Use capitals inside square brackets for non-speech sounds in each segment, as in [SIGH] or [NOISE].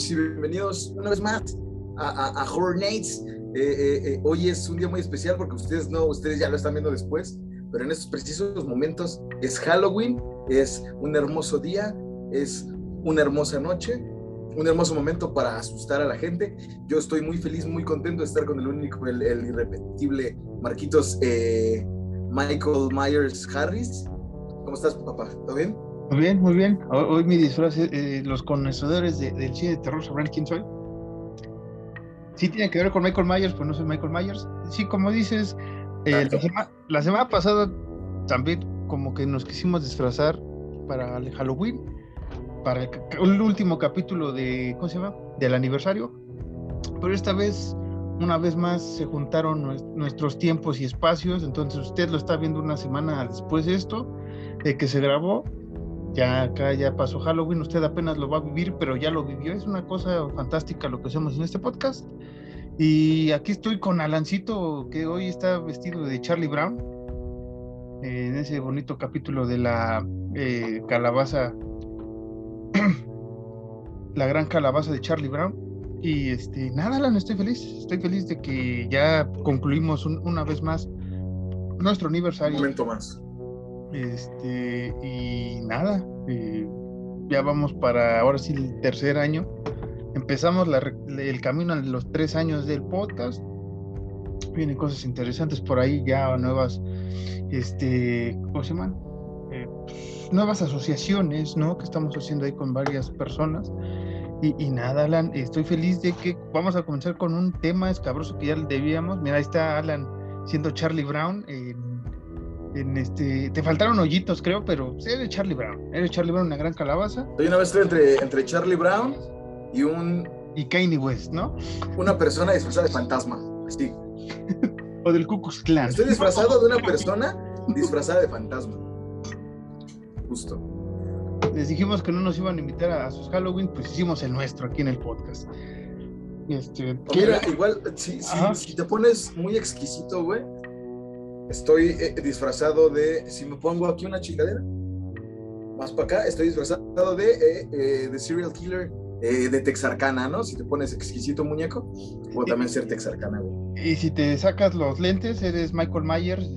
noches y bienvenidos una vez más a, a, Horror Nights. Eh, eh, eh, hoy es un día muy especial porque ustedes no, ustedes ya lo están viendo después, pero en estos precisos momentos es Halloween, es un hermoso día, es una hermosa noche, un hermoso momento para asustar a la gente. Yo estoy muy feliz, muy contento de estar con el único, el, el irrepetible Marquitos Michael Myers Harris. ¿Cómo estás, papá? ¿Todo bien? Muy bien, muy bien. Hoy, mi disfraz, eh, los conocedores del cine de terror sabrán quién soy. Sí tiene que ver con Michael Myers, pues no soy Michael Myers. Sí, como dices, eh, la, semana pasada también como que nos quisimos disfrazar para el Halloween, para el, último capítulo de, ¿cómo se llama? Del aniversario. Pero esta vez, una vez más, se juntaron nuestros tiempos y espacios. Entonces usted lo está viendo una semana después de esto, de que se grabó ya ya pasó Halloween, usted apenas lo va a vivir, pero ya lo vivió. Es una cosa fantástica lo que hacemos en este podcast. Y aquí estoy con Alancito, que hoy está vestido de Charlie Brown, en ese bonito capítulo de la eh, calabaza, [CLEARS THROAT] la gran calabaza de Charlie Brown. Y este, nada, Alan, estoy feliz. Estoy feliz de que ya concluimos una vez más nuestro aniversario. Un momento más este, y nada, eh, ya vamos para ahora sí el tercer año. Empezamos el camino a los tres años del podcast. Vienen cosas interesantes por ahí, ya nuevas, este, ¿cómo se llaman? Eh, pues, nuevas asociaciones, ¿no? Que estamos haciendo ahí con varias personas. Y, nada, Alan, estoy feliz de que vamos a comenzar con un tema escabroso que ya debíamos. Mira, ahí está Alan siendo Charlie Brown. en en este, te faltaron hoyitos, creo, pero sí, eres Charlie Brown. Eres Charlie Brown, una gran calabaza. Soy una vez entre, entre Charlie Brown y un. Y Kanye West, ¿no? Una persona disfrazada de fantasma. Sí. [LAUGHS] o del Ku Klux Klan. Estoy disfrazado de una persona disfrazada de fantasma. Justo. Les dijimos que no nos iban a invitar a, sus Halloween, pues hicimos el nuestro aquí en el podcast. Este, Mira, igual, si, si te pones muy exquisito, güey Estoy eh, disfrazado de, si me pongo aquí una chingadera, más para acá, estoy disfrazado de, eh, eh, de serial killer de Texarkana, ¿no? Si te pones exquisito muñeco, o también ser Texarkana, Y si te sacas los lentes, eres Michael Myers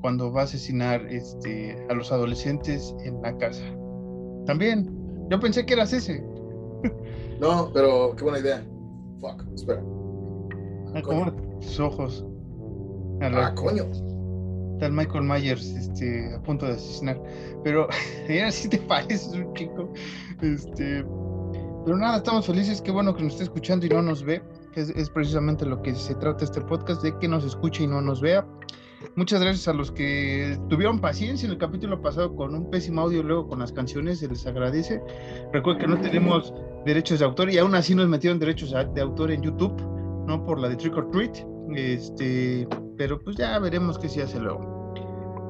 cuando va a asesinar este, a los adolescentes en la casa. También, yo pensé que eras ese. no, pero qué buena idea. Fuck, espera. Ah, ¿Cómo? Tus ojos. Ah, coño tal Michael Myers este, a punto de asesinar. Pero [LAUGHS] ya si te pareces un chico. Este, pero nada, estamos felices. Qué bueno que nos esté escuchando y no nos ve. Es, es precisamente lo que se trata este podcast, de que nos escuche y no nos vea. Muchas gracias a los que tuvieron paciencia en el capítulo pasado con un pésimo audio, luego con las canciones, se les agradece. Recuerden que no tenemos derechos de autor y aún así nos metieron derechos de autor en YouTube, ¿no? Por la de Trick or Treat. Este, pero pues ya veremos qué se hace luego.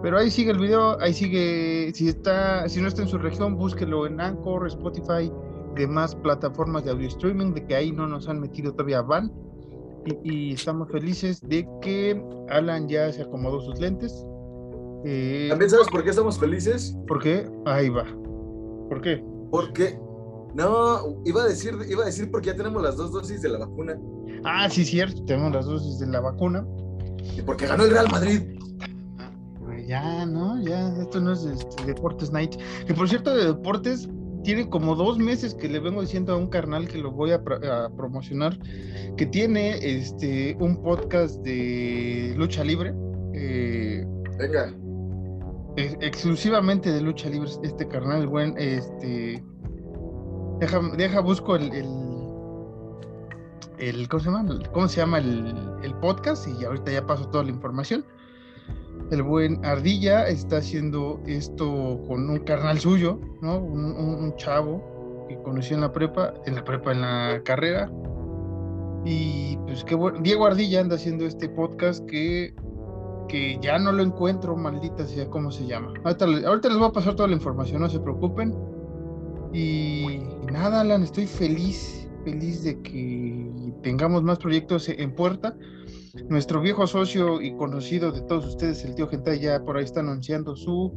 Pero ahí sigue el video, ahí sigue, si está, si no está en su región, búsquelo en Anchor, Spotify, demás plataformas de audio streaming, de que ahí no nos han metido todavía van. Y, estamos felices de que Alan ya se acomodó sus lentes. Eh, ¿También sabes por qué estamos felices? ¿Por qué? Ahí va. ¿Por qué? Porque, no, iba a decir, iba a decir porque ya tenemos las dos dosis de la vacuna. Ah, sí, cierto, tenemos las dosis de la vacuna. Y porque ganó el Real Madrid. Ya, ¿no? Ya, esto no es este, Deportes Night. Que por cierto, de Deportes tiene como dos meses que le vengo diciendo a un carnal que lo voy a, promocionar, que tiene este un podcast de lucha libre. Eh, Venga. exclusivamente de lucha libre, este carnal, buen, este. Deja, deja busco el el ¿cómo se llama? ¿Cómo se llama el, podcast? Y ahorita ya paso toda la información. El buen Ardilla está haciendo esto con un carnal suyo, ¿no? Un, chavo que conoció en la prepa, en la prepa, en la carrera. Y pues qué bueno, Diego Ardilla anda haciendo este podcast que, que ya no lo encuentro, maldita sea, ¿cómo se llama? Ahorita, ahorita les voy a pasar toda la información, no se preocupen. Y nada, Alan, estoy feliz feliz de que tengamos más proyectos en puerta. Nuestro viejo socio y conocido de todos ustedes, el tío Gentai, ya por ahí está anunciando su,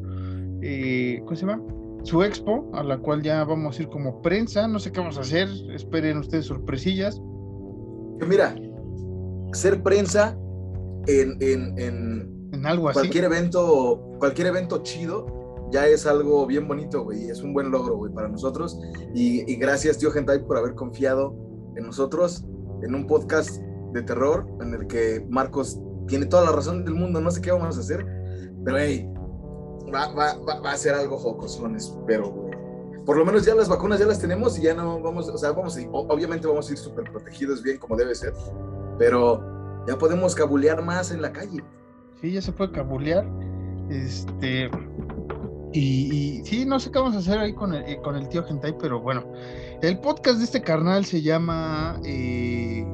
eh, ¿cómo se llama? su expo, a la cual ya vamos a ir como prensa. No sé qué vamos a hacer, esperen ustedes sorpresillas. Mira, ser prensa en, en, en, en algo así. Cualquier evento, cualquier evento chido ya es algo bien bonito, güey. Es un buen logro, güey, para nosotros. Y, y gracias, tío Gentai, por haber confiado en nosotros en un podcast de terror en el que Marcos tiene toda la razón del mundo. No sé qué vamos a hacer, pero hey, va, va, va, a ser algo jocosones, pero por lo menos ya las vacunas ya las tenemos y ya no vamos, o sea, vamos a, obviamente vamos a ir súper protegidos bien como debe ser, pero ya podemos cabulear más en la calle. Sí, ya se puede cabulear. Este. Y, sí, no sé qué vamos a hacer ahí con el, con el tío Gentai, pero bueno, el podcast de este carnal se llama eh,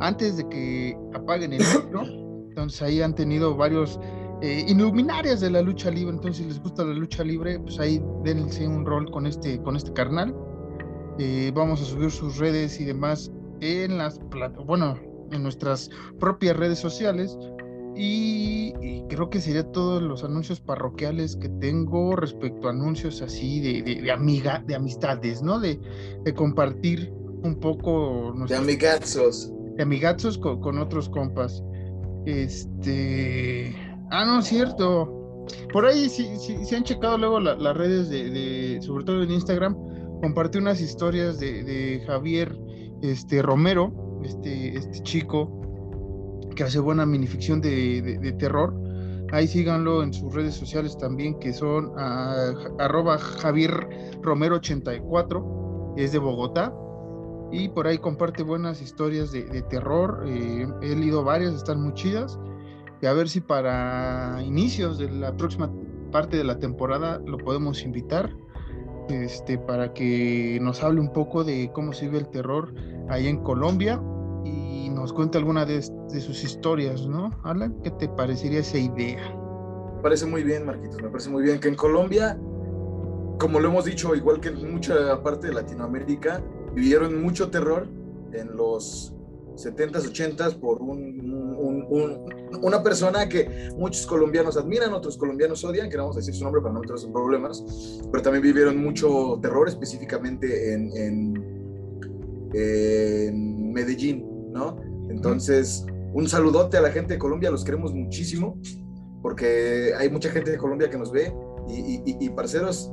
Antes de que apaguen el micro. Entonces ahí han tenido varios eh, iluminarias de la lucha libre. Entonces, si les gusta la lucha libre, pues ahí dense un rol con este, con este carnal. Eh, vamos a subir sus redes y demás en las bueno, en nuestras propias redes sociales. Y, creo que sería todos los anuncios parroquiales que tengo respecto a anuncios así de, de, amiga, de amistades, ¿no? De, de compartir un poco. de amigazos. De amigazos con, con otros compas. Este. Ah, no, es cierto. Por ahí, si, si, han checado luego las redes de, sobre todo en Instagram, compartí unas historias de, Javier este, Romero, este, este chico que hace buena minificción de, terror. Ahí síganlo en sus redes sociales también, que son ah, arroba Javier Romero 84, es de Bogotá. Y por ahí comparte buenas historias de, terror. Eh, he leído varias, están muy chidas y a ver si para inicios de la próxima parte de la temporada lo podemos invitar este, para que nos hable un poco de cómo se vive el terror ahí en Colombia y nos cuente alguna de, sus historias, ¿no? Alan, ¿qué te parecería esa idea? Me parece muy bien, Marquitos, me parece muy bien que en Colombia, como lo hemos dicho, igual que en mucha parte de Latinoamérica, vivieron mucho terror en los 70s, 80s por una persona que muchos colombianos admiran, otros colombianos odian, que decir su nombre para no entrar en problemas, pero también vivieron mucho terror específicamente en, en, Medellín, ¿no? Entonces, un saludote a la gente de Colombia, los queremos muchísimo, porque hay mucha gente de Colombia que nos ve y, y, y parceros,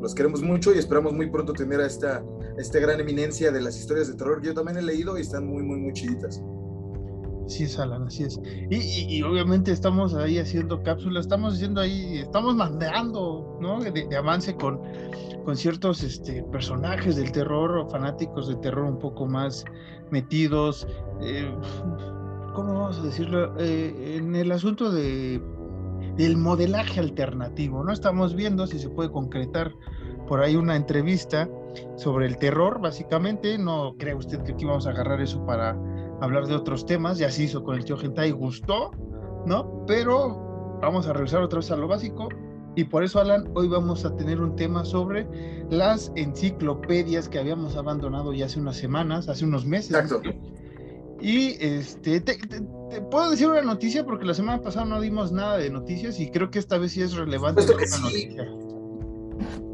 los queremos mucho y esperamos muy pronto tener a esta, esta gran eminencia de las historias de terror que yo también he leído y están muy, muy, muy chiditas. Así es, Alan, así es. Y, obviamente estamos ahí haciendo cápsulas, estamos haciendo ahí, estamos mandando, ¿no? De, avance con, con ciertos este, personajes del terror fanáticos de terror un poco más metidos. Eh, ¿Cómo vamos a decirlo? Eh, en el asunto de del modelaje alternativo, ¿no? Estamos viendo si se puede concretar por ahí una entrevista sobre el terror, básicamente. No cree usted que aquí vamos a agarrar eso para hablar de otros temas, ya se hizo con el tío Gentai, gustó, ¿no? Pero vamos a regresar otra vez a lo básico. Y por eso, Alan, hoy vamos a tener un tema sobre las enciclopedias que habíamos abandonado ya hace unas semanas, hace unos meses. Exacto. Y este, te, puedo decir una noticia porque la semana pasada no dimos nada de noticias y creo que esta vez sí es relevante. Que sí.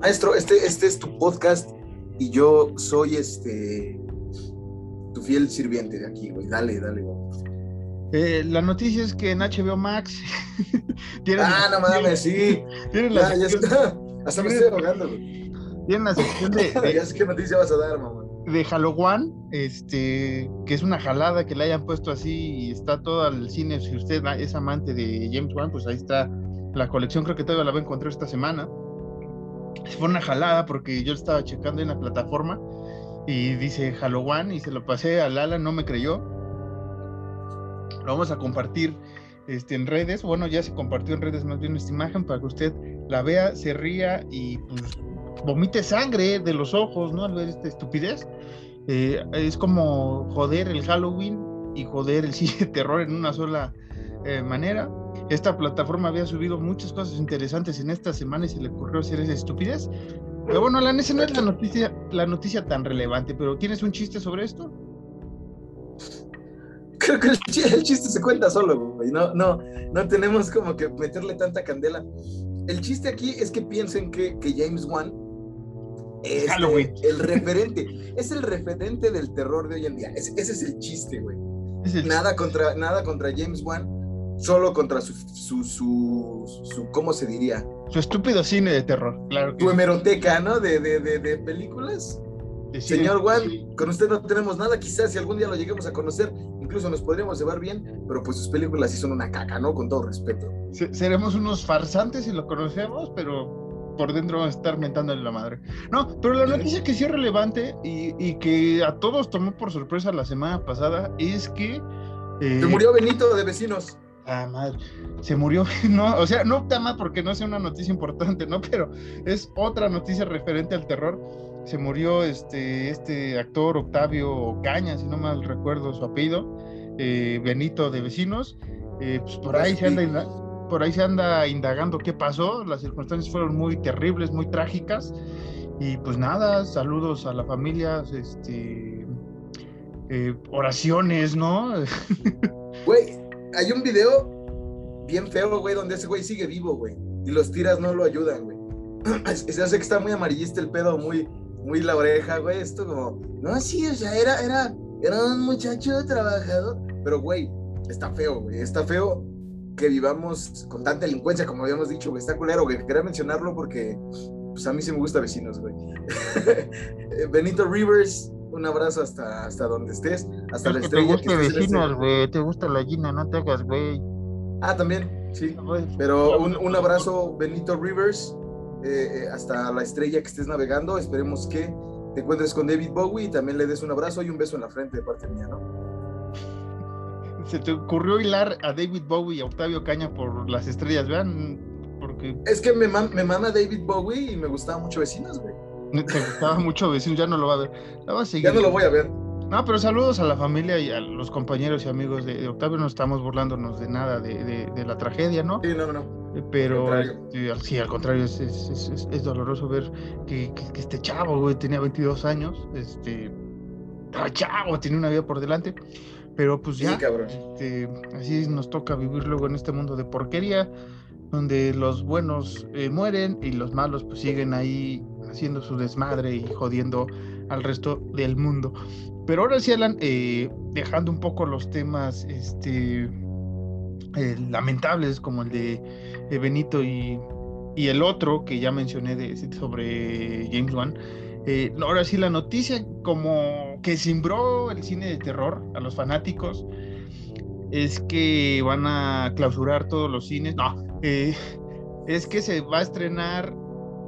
Maestro, este, este es tu podcast y yo soy este tu fiel sirviente de aquí, güey. Dale, dale, güey. Eh, la noticia es que en HBO Max. [LAUGHS] ah, no mames, sí. Tienen la ya, está. Hasta me estoy ahogando, güey. Tienen la sección de. [LAUGHS] ya sé qué noticia vas a dar, mamá de Halloween, este, que es una jalada que le hayan puesto así y está todo el cine. Si usted es amante de James Wan, pues ahí está la colección, creo que todavía la va a encontrar esta semana. Fue una jalada porque yo estaba checando en la plataforma y dice Halloween y se lo pasé a Lala, no me creyó. Lo vamos a compartir este, en redes. Bueno, ya se compartió en redes más bien esta imagen para que usted la vea, se ría y pues vomite sangre de los ojos, ¿no? Al ver esta estupidez. Eh, es como joder el Halloween y joder el [LAUGHS] cine terror en una sola eh, manera. Esta plataforma había subido muchas cosas interesantes en esta semana y se le ocurrió hacer esa estupidez. Pero bueno, Alan, esa no es la noticia, la noticia tan relevante, pero ¿tienes un chiste sobre esto? Creo que el chiste se cuenta solo, güey. No, no, no tenemos como que meterle tanta candela. El chiste aquí es que piensen que, que James Wan Este, Halloween. El referente. es el referente del terror de hoy en día. Es- ese es el chiste, güey. Es Nada contra, nada contra James Wan, solo contra su, su, su, su- ¿cómo se diría? Su estúpido cine de terror, claro que sí. hemeroteca, ¿no? De, de, de, de películas. Señor sí. con usted no tenemos nada, quizás si algún día lo lleguemos a conocer, incluso nos podríamos llevar bien, pero pues sus películas sí son una caca, ¿no? Con todo respeto. Se- seremos unos farsantes si lo conocemos, pero por dentro vamos a estar mentándole la madre. No, pero la noticia que sí es relevante y, y que a todos tomó por sorpresa la semana pasada es que... eh, Se murió Benito de vecinos. Ah, madre. Se murió, [LAUGHS] no, o sea, no está mal porque no sea una noticia importante, ¿no? Pero es otra noticia referente al terror. Se murió este, este actor Octavio Caña, si no mal recuerdo su apellido, eh, Benito de Vecinos. Eh, pues por ahí se anda por ahí se anda indagando qué pasó. Las circunstancias fueron muy terribles, muy trágicas. Y pues nada, saludos a la familia, este, eh, oraciones, ¿no? [LAUGHS] Güey, hay un video bien feo, güey, donde ese güey sigue vivo, güey. Y los tiras no lo ayudan, güey. [CLEARS THROAT] Se hace que está muy amarillista el pedo, muy, muy la oreja, güey. Esto como, no, sí, o sea, era, era, era un muchacho trabajador. Pero, güey, está feo, güey. Está feo que vivamos con tanta delincuencia, como habíamos dicho, güey. Está culero, güey. Quería mencionarlo porque, pues a mí sí me gusta vecinos, güey. [LAUGHS] Benito Rivers, un abrazo hasta, hasta donde estés, hasta la te estrella. que gusta en este- vecinos, güey, te gusta la gina, no te hagas, güey. Ah, también, sí. Pero un, un abrazo, Benito Rivers, eh, eh, hasta la estrella que estés navegando. Esperemos que te encuentres con David Bowie y también le des un abrazo y un beso en la frente de parte mía, ¿no? [LAUGHS] Se te ocurrió hilar a David Bowie y a Octavio Caña por las estrellas, vean, porque Es que me, mam- me mama David Bowie y me gustaba mucho Vecinos, güey. Te gustaba mucho vecinos, ya no lo va a ver. La va a seguir. Ya no lo voy a ver. No, pero saludos a la familia y a los compañeros y amigos de, de Octavio. No estamos burlándonos de nada de, de- de la tragedia, ¿no? Sí, no, no. Eh, Pero Al este, sí, al contrario, es, es- es- es- es doloroso ver que, que- que este chavo, güey, tenía 22 años, este, estaba chavo, tenía una vida por delante, pero pues ya, Sí, este, así nos toca vivir luego en este mundo de porquería, donde los buenos eh, mueren y los malos pues siguen ahí haciendo su desmadre y jodiendo al resto del mundo. Pero ahora sí, Alan, eh, dejando un poco los temas este, eh, lamentables como el de, Benito y, y el otro que ya mencioné de, sobre James Wan, eh, ahora sí la noticia como que cimbró el cine de terror a los fanáticos es que van a clausurar todos los cines. No, es que se va a estrenar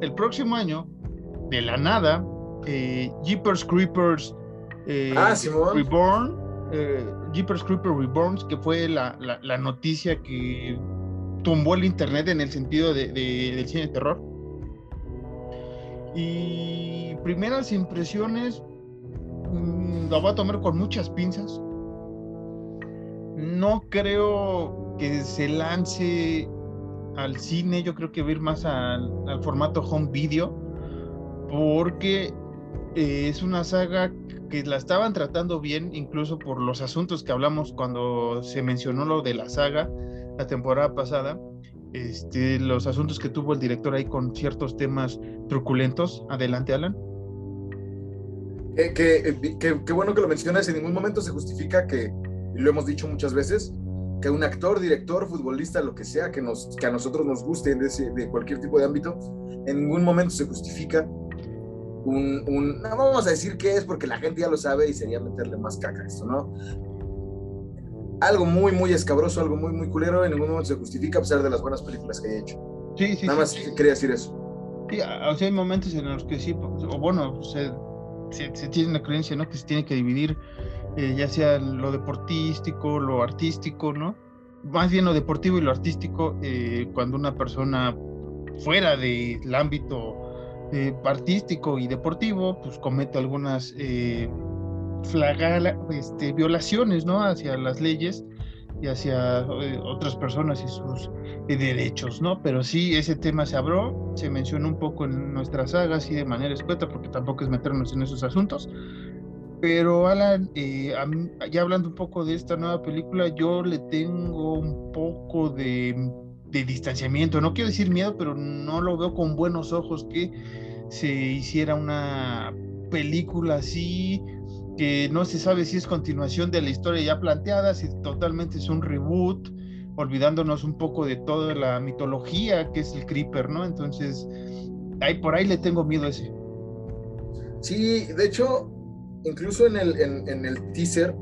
el próximo año, de la nada, eh, Jeepers Creepers eh, Ah. Reborn, eh, Jeepers Creepers Reborn, que fue la, la- la noticia que tumbó el internet en el sentido de, de- del cine de terror. Y primeras impresiones, mm, lo voy a tomar con muchas pinzas. No creo que se lance al cine, yo creo que va a ir más al, al formato home video, porque eh, es una saga que la estaban tratando bien, incluso por los asuntos que hablamos cuando se mencionó lo de la saga la temporada pasada, este, los asuntos que tuvo el director ahí con ciertos temas truculentos. Adelante, Alan. Que, que, que- que bueno que lo mencionas, en ningún momento se justifica que, lo hemos dicho muchas veces, que un actor, director, futbolista, lo que sea, que, nos, que a nosotros nos guste de, de cualquier tipo de ámbito, en ningún momento se justifica un, un- no vamos a decir qué es porque la gente ya lo sabe y sería meterle más caca a esto, ¿no? Algo muy, muy escabroso, algo muy, muy culero, en ningún momento se justifica a pesar de las buenas películas que haya hecho. Sí, sí, Nada más sí. quería decir eso. Sí, o sea, hay momentos en los que sí, pues, o bueno, se, se, se tiene una creencia, ¿no? Que se tiene que dividir, eh, ya sea lo deportístico, lo artístico, ¿no? Más bien lo deportivo y lo artístico, eh, cuando una persona fuera del ámbito eh, artístico y deportivo, pues comete algunas eh, este, violaciones, ¿no? Hacia las leyes y hacia eh, otras personas y sus de derechos, ¿no? Pero sí, ese tema se abrió, se mencionó un poco en nuestra saga, así de manera escueta, porque tampoco es meternos en esos asuntos. Pero Alan, eh, mí- ya hablando un poco de esta nueva película, yo le tengo un poco de, de distanciamiento, no quiero decir miedo, pero no lo veo con buenos ojos que se hiciera una película así que no se sabe si es continuación de la historia ya planteada, si totalmente es un reboot, olvidándonos un poco de toda la mitología que es el Creeper, ¿no? Entonces, ahí por ahí le tengo miedo a ese. Sí, de hecho, incluso en el, en, el teaser,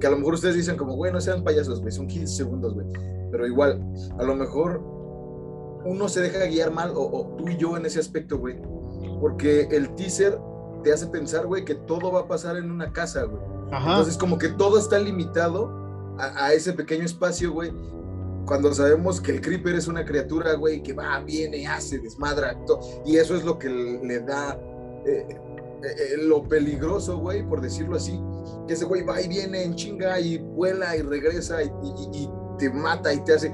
que a lo mejor ustedes dicen como, güey, no sean payasos, güey, son 15 segundos, güey. Pero igual, a lo mejor uno se deja guiar mal, o, o tú y yo en ese aspecto, güey. Porque el teaser te hace pensar, güey, que todo va a pasar en una casa, güey. Entonces, como que todo está limitado a, ese pequeño espacio, güey. Cuando sabemos que el Creeper es una criatura, güey, que va, viene, hace, desmadra, y eso es lo que le da eh, eh, eh, lo peligroso, güey, por decirlo así. Que ese güey va y viene en chinga y vuela y regresa y, te mata y te hace.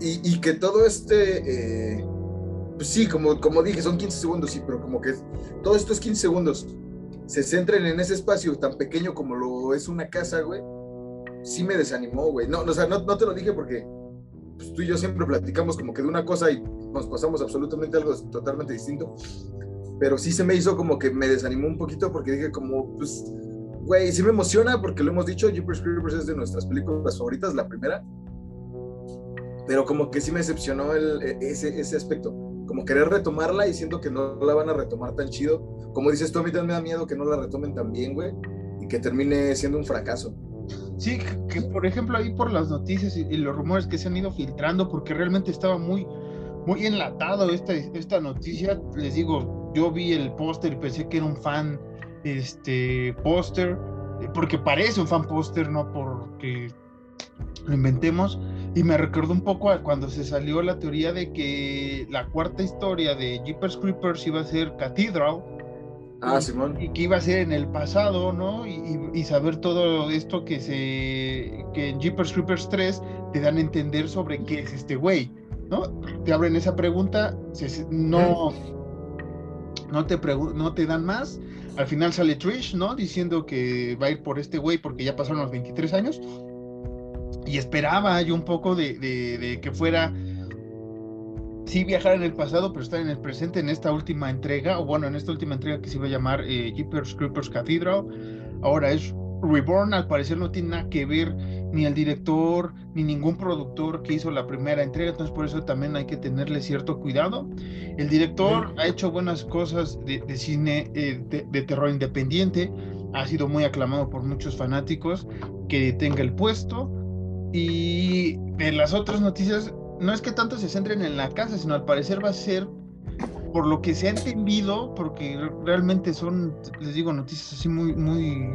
Y, que todo este pues sí, como, como dije, son 15 segundos, sí, pero como que todos estos 15 segundos se centren en ese espacio tan pequeño como lo es una casa, güey, sí me desanimó, güey. No, o sea, no, no, te lo dije porque pues, tú y yo siempre platicamos como que de una cosa y nos pasamos absolutamente algo totalmente distinto. Pero sí se me hizo como que me desanimó un poquito porque dije como, pues, güey, sí me emociona porque lo hemos dicho, Jeepers Creepers es de nuestras películas favoritas, la primera. Pero como que sí me decepcionó el, e, ese, ese aspecto como querer retomarla y siento que no la van a retomar tan chido. Como dices tú, a mí también me da miedo que no la retomen tan bien, güey, y que termine siendo un fracaso. Sí, que por ejemplo ahí por las noticias y, los rumores que se han ido filtrando, porque realmente estaba muy, muy enlatado esta, esta noticia, les digo, yo vi el póster y pensé que era un fan este póster, porque parece un fan póster, no porque lo inventemos. Y me recordó un poco a cuando se salió la teoría de que la cuarta historia de Jeepers Creepers iba a ser Cathedral. Ah, Simón. Y que iba a ser en el pasado, ¿no? Y, saber todo esto que se. que en Jeepers Creepers 3 te dan a entender sobre qué es este güey, ¿no? Te abren esa pregunta, no. No te, no te dan más. Al final sale Trish, ¿no? Diciendo que va a ir por este güey porque ya pasaron los 23 años y esperaba yo un poco de, que fuera, sí viajar en el pasado, pero estar en el presente en esta última entrega, o bueno, en esta última entrega que se iba a llamar eh, Jeepers Creepers Cathedral, ahora es Reborn, al parecer no tiene nada que ver ni el director ni ningún productor que hizo la primera entrega, entonces por eso también hay que tenerle cierto cuidado. El director ha hecho buenas cosas de, cine eh, de, terror independiente, ha sido muy aclamado por muchos fanáticos que tenga el puesto. Y en las otras noticias, no es que tanto se centren en la casa, sino al parecer va a ser, por lo que se ha entendido, porque realmente son, les digo, noticias así muy, muy,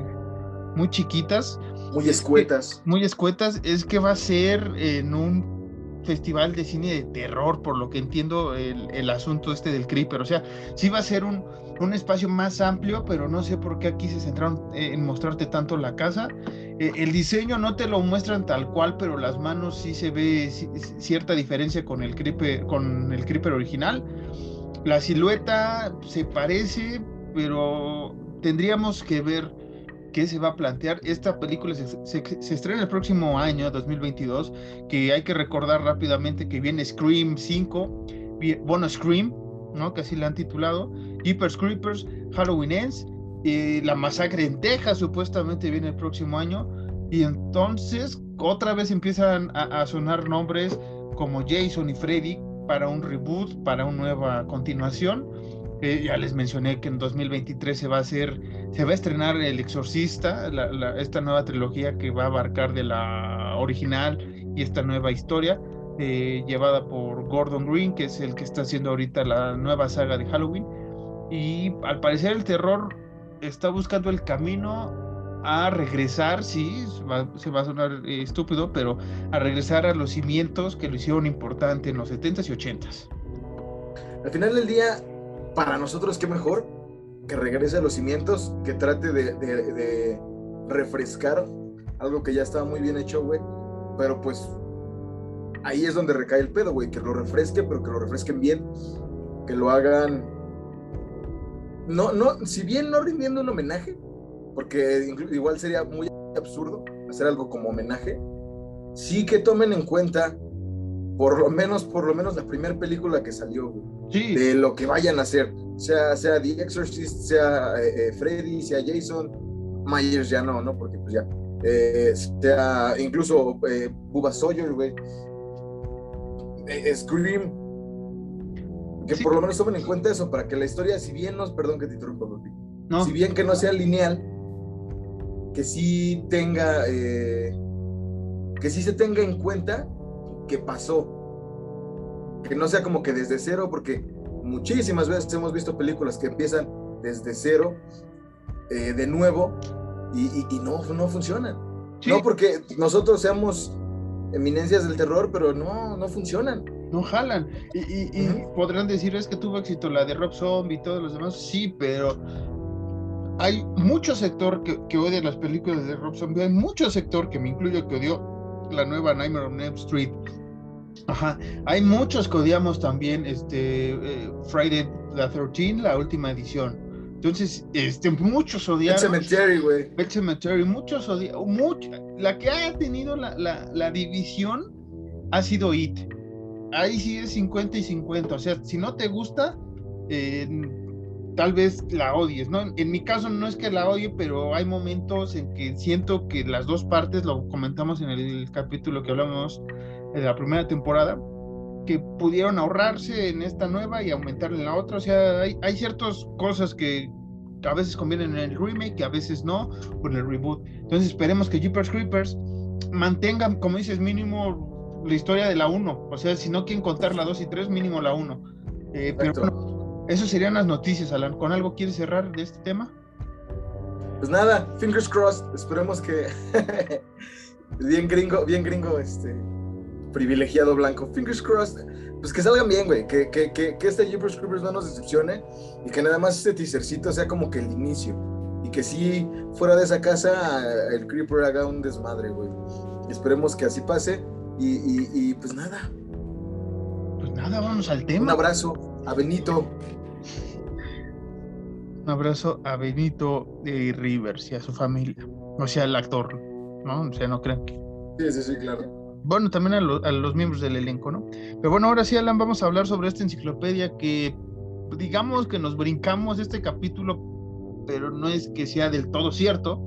muy chiquitas. Muy escuetas. muy escuetas, es que va a ser en un festival de cine de terror, por lo que entiendo el, el asunto este del Creeper. O sea, sí va a ser un, un espacio más amplio, pero no sé por qué aquí se centraron en mostrarte tanto la casa. Eh, el diseño no te lo muestran tal cual, pero las manos sí se ve cierta diferencia con el creeper, con el creeper original. La silueta se parece, pero tendríamos que ver qué se va a plantear. Esta película se, estrena el próximo año, 2022, que hay que recordar rápidamente que viene Scream 5, bueno, Scream, ¿no? Que así la han titulado, Jeepers Creepers, Halloween Ends la masacre en Texas supuestamente viene el próximo año. Y entonces otra vez empiezan a, sonar nombres como Jason y Freddy para un reboot, para una nueva continuación. Eh, ya les mencioné que en 2023 se va a hacer, se va a estrenar El Exorcista, esta nueva trilogía que va a abarcar de la original y esta nueva historia, eh, llevada por Gordon Green, que es el que está haciendo ahorita la nueva saga de Halloween. Y al parecer el terror está buscando el camino a regresar, sí, se va a sonar eh, estúpido, pero a regresar a los cimientos que lo hicieron importante en los 70s y 80s. Al final del día, para nosotros, qué mejor que regrese a los cimientos, que trate de, refrescar algo que ya estaba muy bien hecho, güey. Pero pues ahí es donde recae el pedo, güey, que lo refresque, pero que lo refresquen bien, que lo hagan no, no, si bien no rindiendo un homenaje, porque igual sería muy absurdo hacer algo como homenaje, sí que tomen en cuenta por lo menos, por lo menos la primera película que salió, de lo que vayan a hacer, sea, sea The Exorcist, sea eh, eh, Freddy, sea Jason, Myers ya no, ¿no? Porque pues ya, eh, sea incluso eh, Bubba Sawyer, güey, Scream, que por lo menos tomen en cuenta eso, para que la historia, si bien no, perdón que te interrumpa, no. si bien que no sea lineal, que sí tenga, que sí se tenga en cuenta que pasó. Que no sea como que desde cero, porque muchísimas veces hemos visto películas que empiezan desde cero, eh, de nuevo, y, no, no funcionan. No porque nosotros seamos eminencias del terror, pero no, no funcionan. No jalan. Y, podrán decir, es que tuvo éxito la de Rob Zombie y todos los demás. Sí, pero hay mucho sector que, que odia las películas de Rob Zombie. Hay mucho sector, que me incluyo, que odió la nueva Nightmare on Elm Street. Ajá, hay muchos que odiamos también este eh, Friday the 13, la última edición. Entonces, este, muchos odiamos. Cemetery, güey. Cemetery, muchos odiamos. Mucho, la que ha tenido la, la, la, división ha sido It. Ahí sí es 50 y 50. O sea, si no te gusta, eh, tal vez la odies, ¿no? En mi caso no es que la odie, pero hay momentos en que siento que las dos partes, lo comentamos en el capítulo que hablamos de la primera temporada, que pudieron ahorrarse en esta nueva y aumentar en la otra. O sea, hay, hay ciertas cosas que a veces convienen en el remake y a veces no, en el reboot. Entonces esperemos que Jeepers Creepers mantengan, como dices, mínimo la historia de la 1. O sea, si no quieren contar la 2 y 3, mínimo la 1. Eh, pero bueno, eso serían las noticias, Alan. ¿Con algo quieres cerrar de este tema? Pues nada, fingers crossed. Esperemos que [LAUGHS] bien gringo, bien gringo, este privilegiado blanco. Fingers crossed. Pues que salgan bien, güey. Que, que, que, que este Jeepers Creepers no nos decepcione y que nada más este teasercito sea como que el inicio. Y que si fuera de esa casa el Creeper haga un desmadre, güey. Esperemos que así pase. Y, y, y pues nada. Pues nada, vamos al tema. Un abrazo a Benito. Un abrazo a Benito Rivers y a su familia. O sea, el actor, ¿no? O sea, no crean que. Sí, sí, sí, claro. Bueno, también a, los miembros del elenco, ¿no? Pero bueno, ahora sí, Alan, vamos a hablar sobre esta enciclopedia que, digamos que nos brincamos este capítulo, pero no es que sea del todo cierto.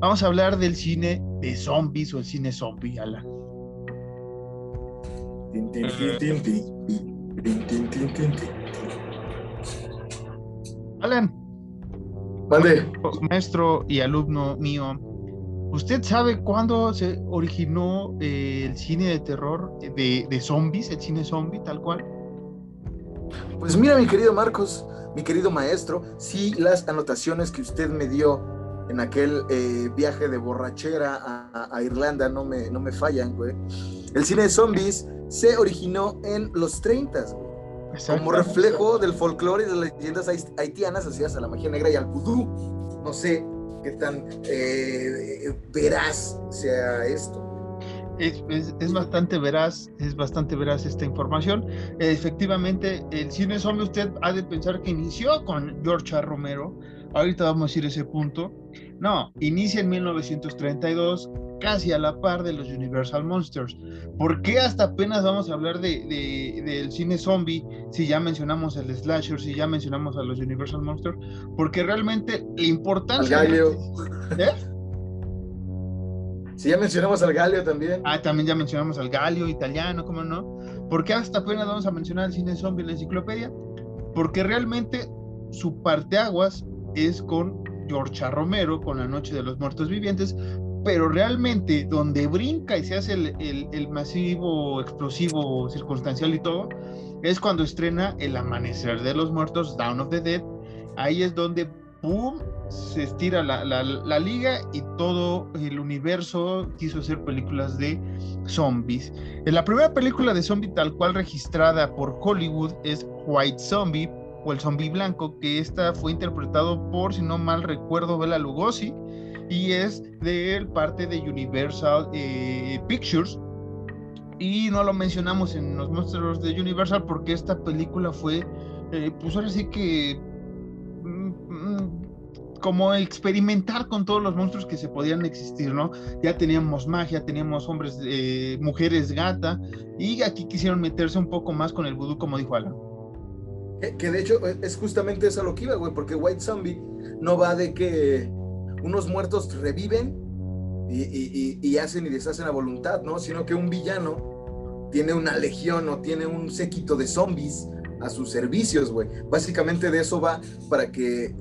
Vamos a hablar del cine de zombies o el cine zombie, Alan. Alan, Maestro y alumno mío, ¿usted sabe cuándo se originó eh, el cine de terror de, de, zombies, el cine zombie tal cual? Pues mira, mi querido Marcos, mi querido maestro, sí, las anotaciones que usted me dio en aquel eh, viaje de borrachera a, Irlanda no me, no me fallan, güey. El cine de zombies se originó en los 30, güey como reflejo del folclore y de las leyendas haitianas asociadas a la magia negra y al vudú. No sé qué tan eh, veraz sea esto. Es, es, bastante veraz, es bastante veraz esta información. Efectivamente, el cine zombie usted ha de pensar que inició con George Romero. Ahorita vamos a decir ese punto. No, inicia en 1932 casi a la par de los Universal Monsters. ¿Por qué hasta apenas vamos a hablar de, del cine zombie si ya mencionamos el slasher, si ya mencionamos a los Universal Monsters? Porque realmente la importancia... Al Galio. ¿Eh? Si ya mencionamos al Galio también. Ah, también ya mencionamos al Galio italiano, ¿cómo no? ¿Por qué hasta apenas vamos a mencionar el cine zombie en la enciclopedia? Porque realmente su parteaguas es con George Romero, con La Noche de los Muertos Vivientes, pero realmente donde brinca y se hace el, masivo, explosivo, circunstancial y todo, es cuando estrena El Amanecer de los Muertos, Down of the Dead. Ahí es donde, ¡pum!, se estira la, la, liga y todo el universo quiso hacer películas de zombies. La primera película de zombie tal cual registrada por Hollywood es White Zombie o el zombie blanco, que esta fue interpretado por, si no mal recuerdo, Bela Lugosi y es de parte de Universal eh, Pictures. Y no lo mencionamos en los monstruos de Universal porque esta película fue, eh, pues ahora sí que, mm, mm, como experimentar con todos los monstruos que se podían existir, ¿no? Ya teníamos magia, teníamos hombres, eh, mujeres gata, y aquí quisieron meterse un poco más con el vudú, como dijo Alan. Que, de hecho es justamente eso lo que iba, güey, porque White Zombie no va de que unos muertos reviven y, y, hacen y deshacen a voluntad, ¿no? Sino que un villano tiene una legión o tiene un séquito de zombies a sus servicios, güey. Básicamente de eso va para que,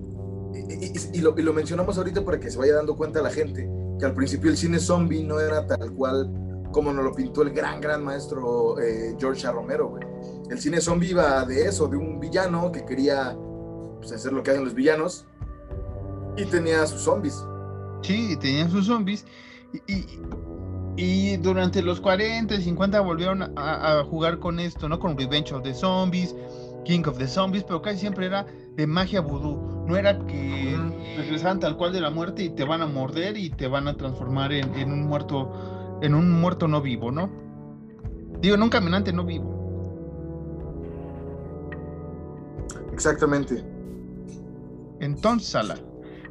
y, lo, lo, mencionamos ahorita para que se vaya dando cuenta la gente, que al principio el cine zombie no era tal cual como nos lo pintó el gran, gran maestro eh, George A. Romero, güey. El cine zombie iba de eso, de un villano que quería pues, hacer lo que hacen los villanos y tenía sus zombies. Sí, tenía sus zombies. Y, y durante los 40 y 50 volvieron a, jugar con esto, ¿no? Con Revenge of the Zombies, King of the Zombies, pero casi siempre era de magia vudú. No era que regresaban tal cual de la muerte y te van a morder y te van a transformar en, un muerto, en un muerto no vivo, ¿no? Digo, en un caminante no vivo. Exactamente. Entonces, Sala,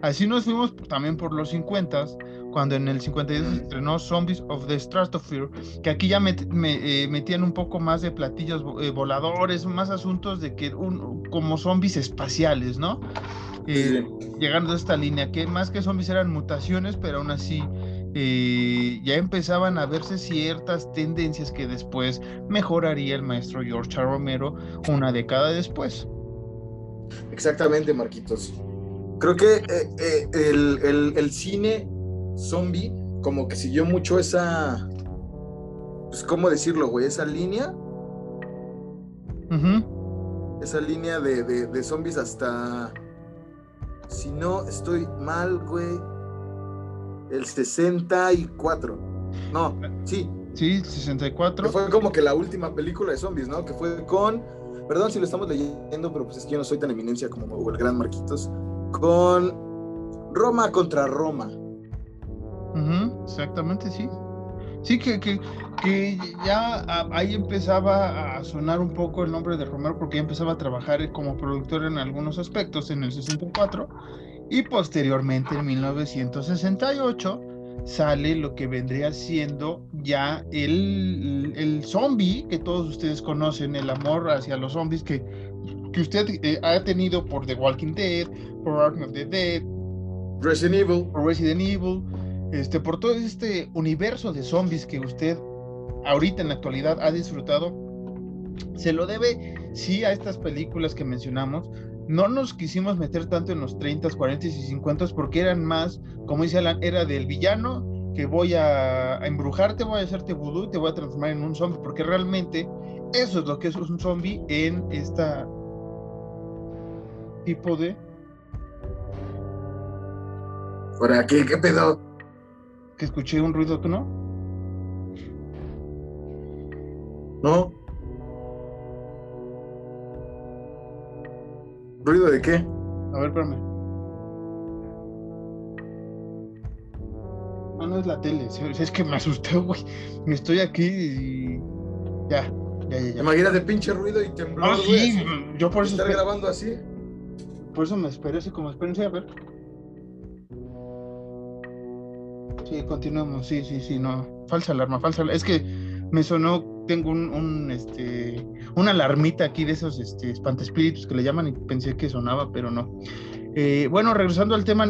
así nos fuimos también por los 50 cuando en el 52 se estrenó Zombies of the Stratosphere, que aquí ya me, eh, metían un poco más de platillos eh, voladores, más asuntos de que un, como zombies espaciales, ¿no? Eh, llegando a esta línea, que más que zombies eran mutaciones, pero aún así ya empezaban a verse ciertas tendencias que después mejoraría el maestro George Romero una década después. Exactamente, Marquitos. Creo que el, el, el cine zombie como que siguió mucho esa, pues, ¿cómo decirlo, güey? Esa línea. Esa línea de, de, zombies hasta, si no estoy mal, güey, el 64. No, sí. Sí, 64. Que fue como que la última película de zombies, ¿no? Que fue con, perdón si lo estamos leyendo, pero pues es que yo no soy tan eminencia como el gran Marquitos, con Roma contra Roma exactamente, sí. Sí, que, que, que, ya ahí empezaba a sonar un poco el nombre de Romero porque ya empezaba a trabajar como productor en algunos aspectos en el 64 y posteriormente en 1968 sale lo que vendría siendo ya el, el zombie que todos ustedes conocen, el amor hacia los zombies que, que usted eh, ha tenido por The Walking Dead, por Ark of the Dead, Resident Evil, por Resident Evil este, por todo este universo de zombies que usted ahorita en la actualidad ha disfrutado, se lo debe sí a estas películas que mencionamos. No nos quisimos meter tanto en los 30, 40 y 50 porque eran más, como dice Alan, era del villano que voy a, embrujarte, voy a hacerte vudú y te voy a transformar en un zombie, porque realmente eso es lo que es un zombie en esta tipo de... ¿Por aquí qué pedo? que escuché un ruido, ¿tú no? No. ¿Ruido de qué? A ver, espérame. No, no es la tele. Es que me asusté, [LAUGHS] güey. Me estoy aquí y. Ya, ya, ya. ya. Imagínate pinche ruido y temblor. Ah, sí, yo por eso. Estar grabando así. Por eso me esperé así como espérense a ver. Sí, continuamos, sí, sí, sí, no. Falsa alarma, falsa alarma. Es que me sonó, tengo un, este, una alarmita aquí de esos este, espantespíritus que le llaman y pensé que sonaba, pero no. Eh, bueno, regresando al tema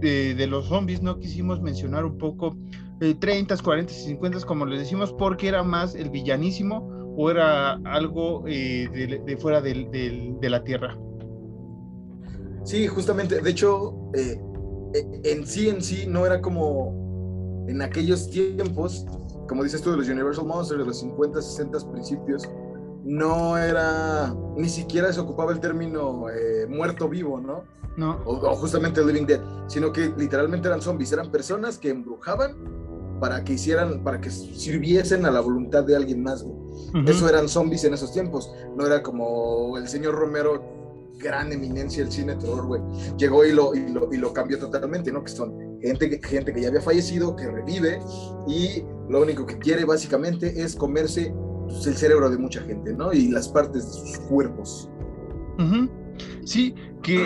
de, los zombies, no quisimos mencionar un poco eh, 30, 40 y 50, como les decimos, porque era más el villanísimo o era algo eh, de, fuera de la Tierra. Sí, justamente, de hecho, eh, en sí en sí no era como en aquellos tiempos, como dices tú, de los Universal Monsters, de los 50, 60 principios, no era, ni siquiera se ocupaba el término eh, muerto vivo, ¿no? No. O, justamente Living Dead, sino que literalmente eran zombies, eran personas que embrujaban para que hicieran, para que sirviesen a la voluntad de alguien más. Eso eran zombies en esos tiempos, no era como el señor Romero gran eminencia del cine terror, güey. Llegó y lo, y lo, y lo cambió totalmente, ¿no? Que son gente, gente que ya había fallecido, que revive y lo único que quiere básicamente es comerse pues, el cerebro de mucha gente, ¿no? Y las partes de sus cuerpos. Sí, que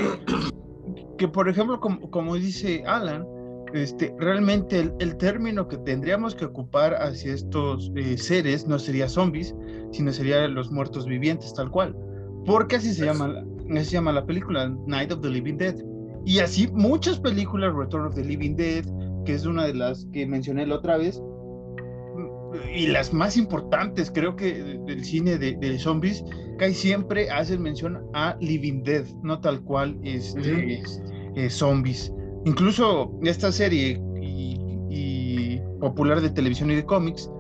que por ejemplo, como, como dice Alan, este, realmente el, término que tendríamos que ocupar hacia estos eh, seres no sería zombies, sino sería los muertos vivientes, tal cual. Porque así se llama, así se llama la película, Night of the Living Dead. Y así muchas películas, Return of the Living Dead, que es una de las que mencioné la otra vez, y las más importantes, creo que del cine de, zombies, casi siempre hacen mención a Living Dead, no tal cual este, eh, zombies. Incluso esta serie y, popular de televisión y de cómics,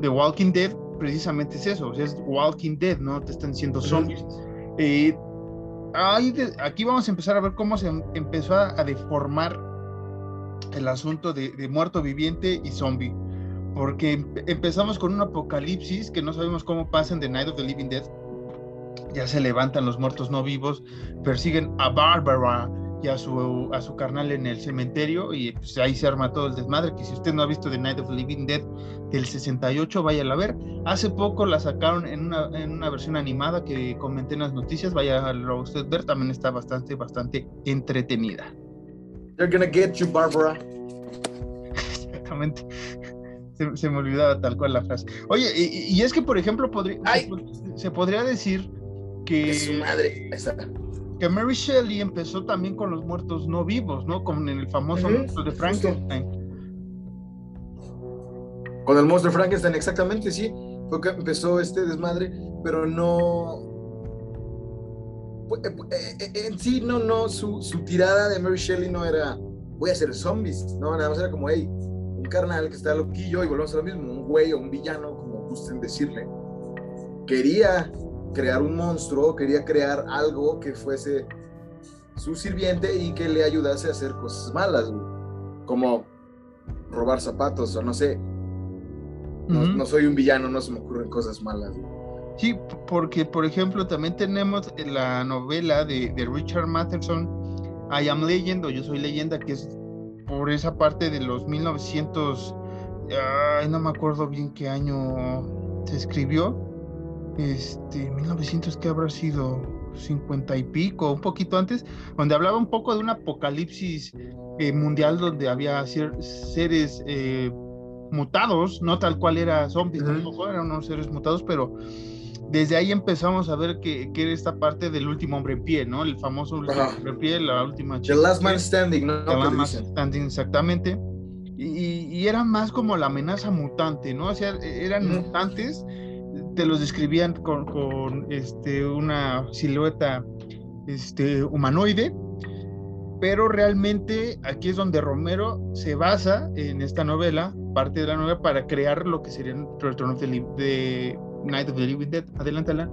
The Walking Dead, precisamente es eso, es Walking Dead, ¿no? Te están diciendo zombies. Eh, aquí vamos a empezar a ver cómo se em, empezó a, deformar el asunto de, muerto viviente y zombie. Porque empezamos con un apocalipsis que no sabemos cómo pasan de Night of the Living Dead. Ya se levantan los muertos no vivos, persiguen a Barbara, y a su, a su carnal en el cementerio y pues, ahí se arma todo el desmadre, que si usted no ha visto The Night of the Living Dead del 68, vaya a ver. Hace poco la sacaron en una, en una versión animada que comenté en las noticias, vaya a usted ver, también está bastante, bastante entretenida. They're gonna get you, Barbara. Exactamente. Se, me olvidaba tal cual la frase. Oye, y, es que, por ejemplo, podría, se, podría decir que... su madre. está que Mary Shelley empezó también con los muertos no vivos, ¿no? Como en el famoso monstruo de Frankenstein. Con el monstruo de Frankenstein, exactamente, sí. Fue que empezó este desmadre, pero no. Eh, eh, eh, en sí, no, no, su, tirada de Mary Shelley no era voy a hacer zombies, no, nada más era como, hey, un carnal que está loquillo y volvemos a lo mismo, un güey o un villano, como gusten decirle. Quería crear un monstruo, quería crear algo que fuese su sirviente y que le ayudase a hacer cosas malas, como robar zapatos o no sé. No, soy un villano, no se me ocurren cosas malas. Sí, porque por ejemplo también tenemos la novela de, Richard Matheson, I Am Legend o Yo Soy Leyenda, que es por esa parte de los 1900, no me acuerdo bien qué año se escribió, este, 1900 que habrá sido 50 y pico, un poquito antes, donde hablaba un poco de un apocalipsis eh, mundial donde había seres eh, mutados, no tal cual era zombies, tampoco eran unos seres mutados, pero desde ahí empezamos a ver que, que, era esta parte del último hombre en pie, ¿no? El famoso último hombre en pie, la última chica. The Last Man Standing, ¿no? The Last Man Standing, exactamente. Y, y, era más como la amenaza mutante, ¿no? O sea, eran mutantes te los describían con, este, una silueta este, humanoide, pero realmente aquí es donde Romero se basa en esta novela, parte de la novela, para crear lo que sería of the de Night of the Living Dead. Adelántala.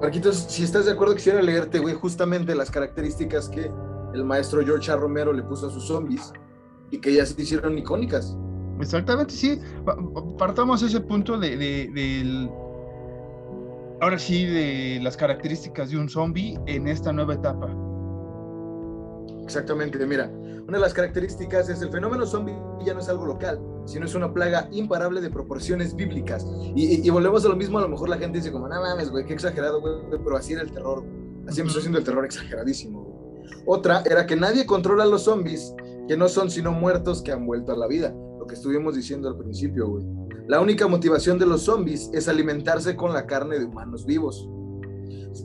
Marquitos, si estás de acuerdo, quisiera leerte, güey, justamente las características que el maestro George A. Romero le puso a sus zombies y que ya se hicieron icónicas. Exactamente, sí. Partamos ese punto de, del. Ahora sí, de las características de un zombie en esta nueva etapa. Exactamente, mira, una de las características es el fenómeno zombie ya no es algo local, sino es una plaga imparable de proporciones bíblicas. Y, volvemos a lo mismo, a lo mejor la gente dice como, no mames, güey, qué exagerado, güey, pero así era el terror. Así empezó siendo el terror exageradísimo. Otra era que nadie controla a los zombies, que no son sino muertos que han vuelto a la vida lo que estuvimos diciendo al principio, güey. La única motivación de los zombies es alimentarse con la carne de humanos vivos.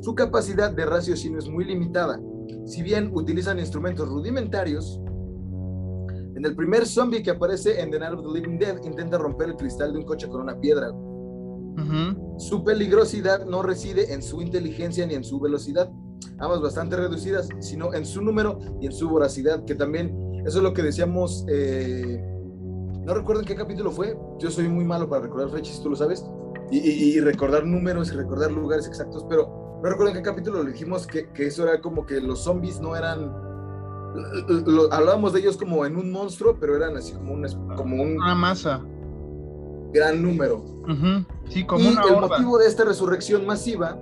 Su capacidad de raciocinio es muy limitada. Si bien utilizan instrumentos rudimentarios, en el primer zombie que aparece en The Night of the Living Dead intenta romper el cristal de un coche con una piedra. Su peligrosidad no reside en su inteligencia ni en su velocidad, ambas bastante reducidas, sino en su número y en su voracidad, que también, eso es lo que decíamos eh, no recuerdo en qué capítulo fue. Yo soy muy malo para recordar fechas, tú lo sabes. Y, recordar números y recordar lugares exactos, pero no recuerdo en qué capítulo le dijimos que, eso era como que los zombies no eran. hablábamos de ellos como en un monstruo, pero eran así como, una, como un, una masa. Gran número. Sí, como y el motivo de esta resurrección masiva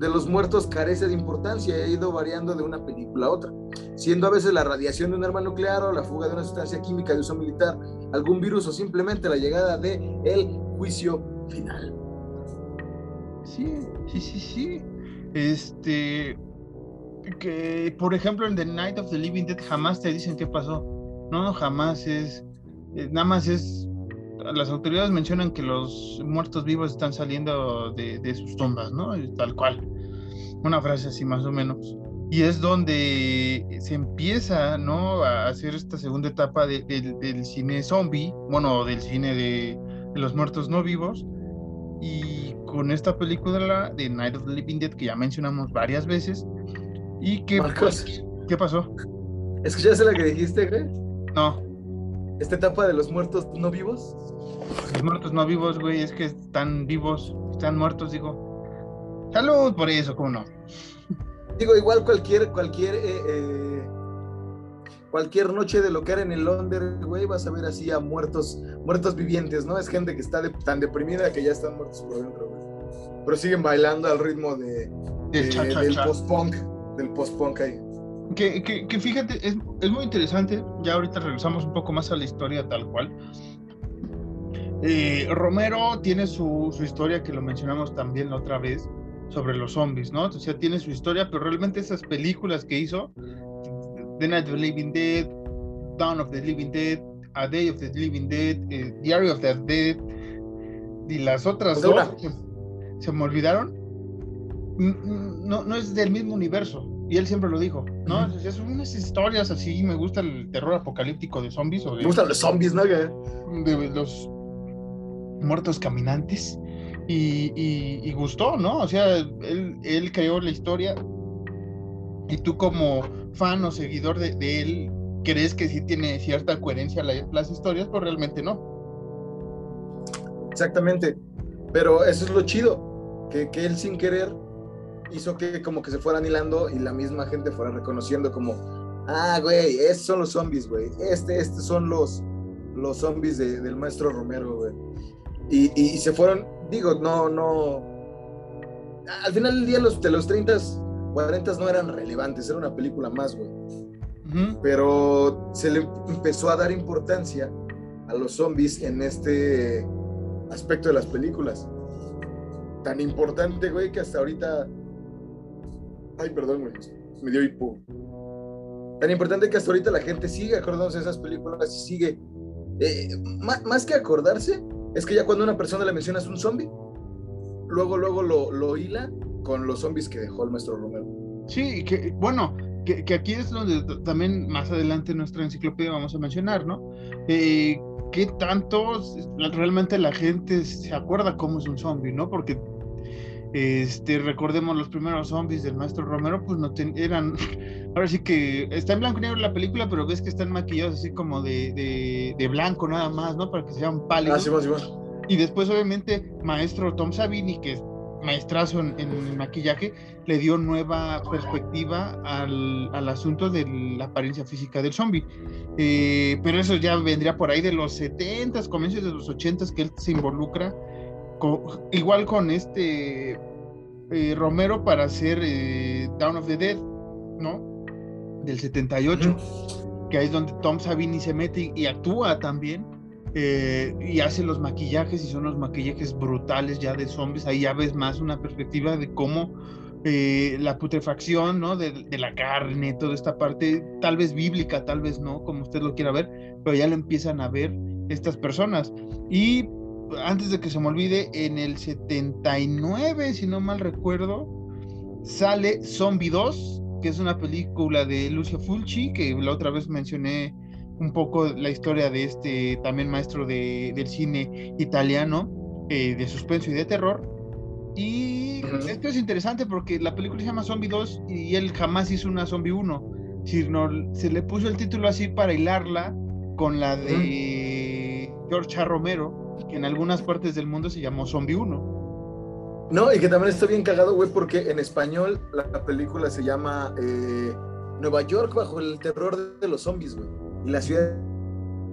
de los muertos carece de importancia y ha ido variando de una película a otra, siendo a veces la radiación de un arma nuclear o la fuga de una sustancia química de uso militar, algún virus o simplemente la llegada de el juicio final. Sí, sí, sí, sí. Este que, por ejemplo, en The Night of the Living Dead jamás te dicen qué pasó. No, jamás es, eh, nada más es, las autoridades mencionan que los muertos vivos están saliendo de, sus tumbas, ¿no? Tal cual. Una frase así más o menos. Y es donde se empieza, ¿no? A hacer esta segunda etapa del cine zombie, bueno, del cine de, de los muertos no vivos. Y con esta película de Night of the Living Dead que ya mencionamos varias veces, y que, pues, ¿qué pasó? ¿Escuchaste lo que dijiste, güey? No. ¿Esta etapa de los muertos no vivos? Los muertos no vivos, güey, es que están vivos, están muertos, digo. Salud por eso, ¿cómo no? Digo, igual cualquier, cualquier, eh, eh, cualquier noche de lo que era en el Londres, güey, vas a ver así a muertos, muertos vivientes, ¿no? Es gente que está tan deprimida que ya están muertos por dentro, güey. Pero siguen bailando al ritmo de, del post-punk del post-punk ahí. Que, que, fíjate, es, es, muy interesante. Ya ahorita regresamos un poco más a la historia tal cual. Eh, Romero tiene su, su, historia que lo mencionamos también la otra vez sobre los zombies, ¿no? O sea, tiene su historia, pero realmente esas películas que hizo, The Night of the Living Dead, Dawn of the Living Dead, A Day of the Living Dead, eh, Diary of the Dead, y las otras dos, se me olvidaron, no, no es del mismo universo. Y él siempre lo dijo, ¿no? Es unas historias así, me gusta el terror apocalíptico de zombies. me gustan los zombies, ¿no? De los muertos caminantes. Y, gustó, ¿no? O sea, él, él, creó la historia y tú como fan o seguidor de, él, crees que sí tiene cierta coherencia las historias, pero realmente no. Exactamente. Pero eso es lo chido, que, que él sin querer hizo que como que se fueran hilando y la misma gente fuera reconociendo como, ah, güey, estos son los zombies, güey, este, estos son los, los zombies del maestro Romero, güey. Y, y, se fueron, digo, no, no, al final del día los, de los 30, 40 no eran relevantes, era una película más, güey. Pero se le empezó a dar importancia a los zombies en este aspecto de las películas. Tan importante, güey, que hasta ahorita Ay, perdón, güey. Me dio hipo. Tan importante que hasta ahorita la gente sigue acordándose esas películas y sigue. Eh, más, que acordarse, es que ya cuando una persona le mencionas un zombie, luego, luego lo, lo hila con los zombies que dejó el maestro Romero. Sí, que bueno, que, aquí es donde también más adelante en nuestra enciclopedia vamos a mencionar, ¿no? Eh, ¿Qué tanto realmente la gente se acuerda cómo es un zombie, ¿no? Porque este, recordemos los primeros zombies del maestro Romero, pues no eran, [LAUGHS] ahora sí que está en blanco y negro la película, pero ves que están maquillados así como de, de, blanco nada más, ¿no? Para que sean pálidos. Ah, y después, obviamente, maestro Tom Savini, que es maestrazo en, en maquillaje, le dio nueva perspectiva al, al, asunto de la apariencia física del zombie. Eh, pero eso ya vendría por ahí de los 70 comienzos de los 80s que él se involucra igual con este eh, Romero para hacer eh, Down of the Dead, ¿no? Del 78, que ahí es donde Tom Savini se mete y, actúa también. Eh, y hace los maquillajes y son los maquillajes brutales ya de zombies. Ahí ya ves más una perspectiva de cómo la putrefacción, ¿no? De, de, la carne, toda esta parte, tal vez bíblica, tal vez no, como usted lo quiera ver, pero ya lo empiezan a ver estas personas. Y antes de que se me olvide, en el 79, si no mal recuerdo, sale Zombie 2, que es una película de Lucio Fulci, que la otra vez mencioné un poco la historia de este también maestro de, del cine italiano, eh, de suspenso y de terror. Y esto es interesante porque la película se llama Zombie 2 y él jamás hizo una Zombie 1. Sino se le puso el título así para hilarla con la de George A. Romero, que en algunas partes del mundo se llamó Zombie 1. No, y que también está bien cagado, güey, porque en español la película se llama eh, Nueva York bajo el terror de los zombies, güey. Y la ciudad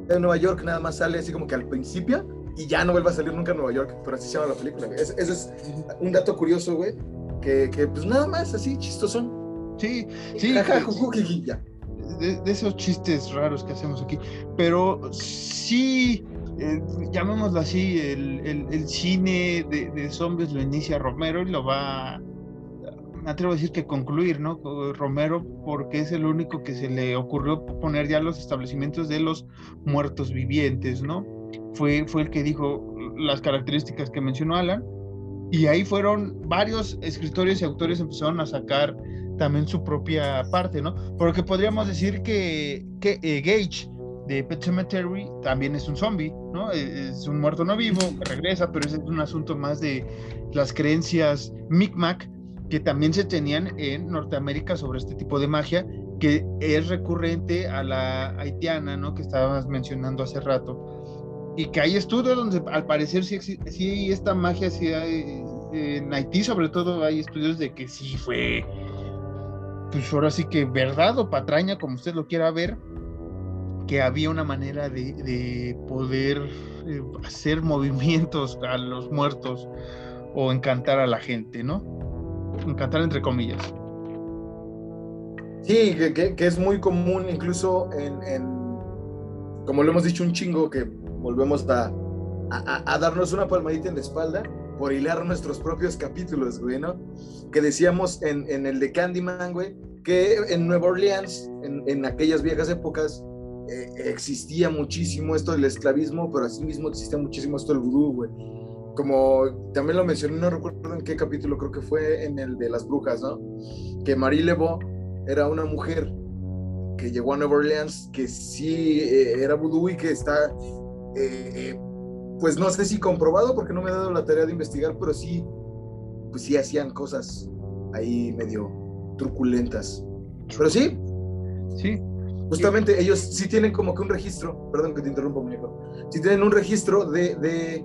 de Nueva York nada más sale así como que al principio y ya no vuelve a salir nunca a Nueva York, pero así se llama la película, güey. Ese, es un dato curioso, güey, que, que, pues nada más así chistosón. Sí, sí. De, de, esos chistes raros que hacemos aquí. Pero sí, eh, llamémoslo así, el, el, cine de, de, zombies lo inicia Romero y lo va atrevo a decir que concluir, ¿no? Romero, porque es el único que se le ocurrió poner ya los establecimientos de los muertos vivientes, ¿no? Fue, fue el que dijo las características que mencionó Alan, y ahí fueron varios escritores y autores empezaron a sacar también su propia parte, ¿no? Porque podríamos decir que, que eh, Gage de Pet Cemetery también es un zombie, ¿no? E, es un muerto no vivo que regresa, pero ese es un asunto más de las creencias Micmac que también se tenían en Norteamérica sobre este tipo de magia que es recurrente a la haitiana, ¿no? Que estabas mencionando hace rato. Y que hay estudios donde al parecer sí, sí esta magia, sí hay, en Haití sobre todo hay estudios de que sí fue, pues ahora sí que verdad o patraña, como usted lo quiera ver, que había una manera de, poder eh, hacer movimientos a los muertos o encantar a la gente, ¿no? Encantar entre comillas. Sí, que, es muy común incluso en, como lo hemos dicho un chingo, que volvemos a, a, darnos una palmadita en la espalda por hilar nuestros propios capítulos, güey, ¿no? Que decíamos en, en el de Candyman, güey, que en Nueva Orleans, en, en aquellas viejas épocas, eh, existía muchísimo esto del esclavismo, pero asimismo existía muchísimo esto del vudú, güey. Como también lo mencioné, no recuerdo en qué capítulo, creo que fue en el de las brujas, ¿no? Que Marie Lebeau era una mujer que llegó a Nueva Orleans, que sí eh, era vudú y que está, eh, pues no sé si comprobado, porque no me he dado la tarea de investigar, pero sí, pues sí hacían cosas ahí medio truculentas. Pero sí. Sí, Justamente ellos sí tienen como que un registro, perdón que te interrumpa, muñeco, sí tienen un registro de,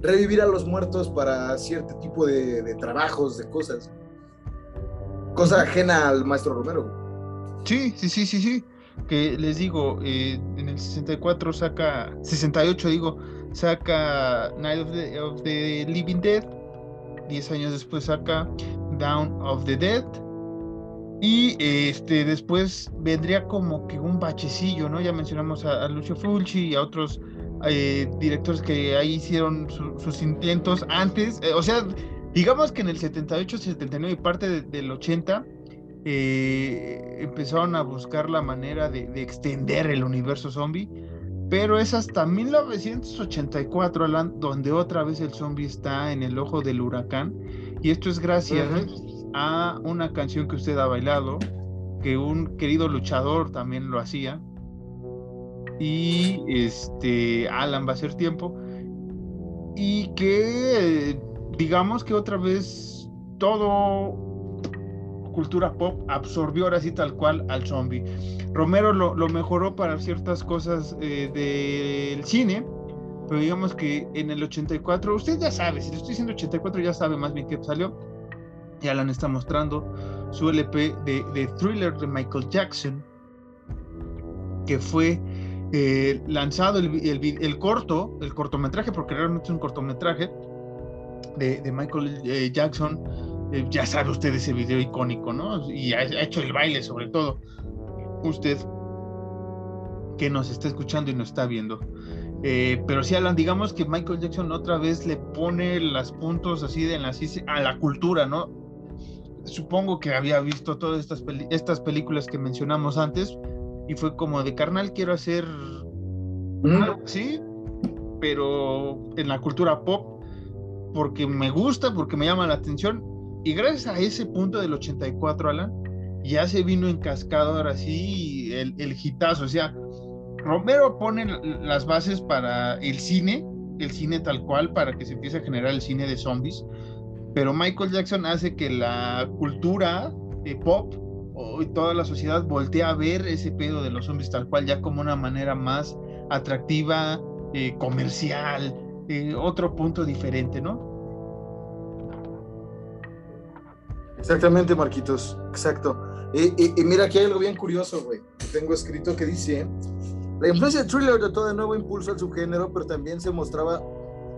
revivir a los muertos para cierto tipo de, trabajos, de cosas. Cosa ajena al maestro Romero. Sí, sí, sí, sí, sí. Que les digo, eh, en el 64 saca, 68 digo, saca Night of the, of the Living Dead. Diez años después saca Down of the Dead y este, después vendría como que un bachecillo, ¿no? Ya mencionamos a, Lucio Fulci y a otros eh, directores que ahí hicieron sus intentos antes. Eh, o sea, digamos que en el 78, 79 y parte del 80 eh, empezaron a buscar la manera de, extender el universo zombie. Pero es hasta 1984, Alan, donde otra vez el zombie está en el ojo del huracán. Y esto es gracias a una canción que usted ha bailado, que un querido luchador también lo hacía. Y este Alan va a ser tiempo. Y que digamos que otra vez todo cultura pop absorbió ahora sí tal cual al zombie. Romero lo, mejoró para ciertas cosas eh, del cine, pero digamos que en el 84, usted ya sabe, si le estoy diciendo 84 ya sabe más bien que salió, ya Alan está mostrando su LP de, thriller de Michael Jackson, que fue eh, lanzado el, corto, el cortometraje, porque realmente es un cortometraje de, Michael eh, Jackson. Eh, ya sabe usted ese video icónico, ¿no? Y ha, hecho el baile sobre todo. Usted que nos está escuchando y nos está viendo. pero sí, Alan, digamos que Michael Jackson otra vez le pone los puntos así de la a la cultura, ¿no? Supongo que había visto todas estas, estas películas que mencionamos antes y fue como de carnal, quiero hacer sí, pero en la cultura pop, porque me gusta, porque me llama la atención. Y gracias a ese punto del 84, Alan, ya se vino en cascada ahora sí el, el hitazo. O sea, Romero pone las bases para el cine, el cine tal cual, para que se empiece a generar el cine de zombies pero Michael Jackson hace que la cultura de pop y toda la sociedad voltee a ver ese pedo de los zombies tal cual ya como una manera más atractiva, eh, comercial, eh, otro punto diferente, ¿no? Exactamente, Marquitos, exacto. Y, mira, aquí hay algo bien curioso, güey. Tengo escrito que dice, la influencia de thriller dotó de nuevo impulso al subgénero, pero también se mostraba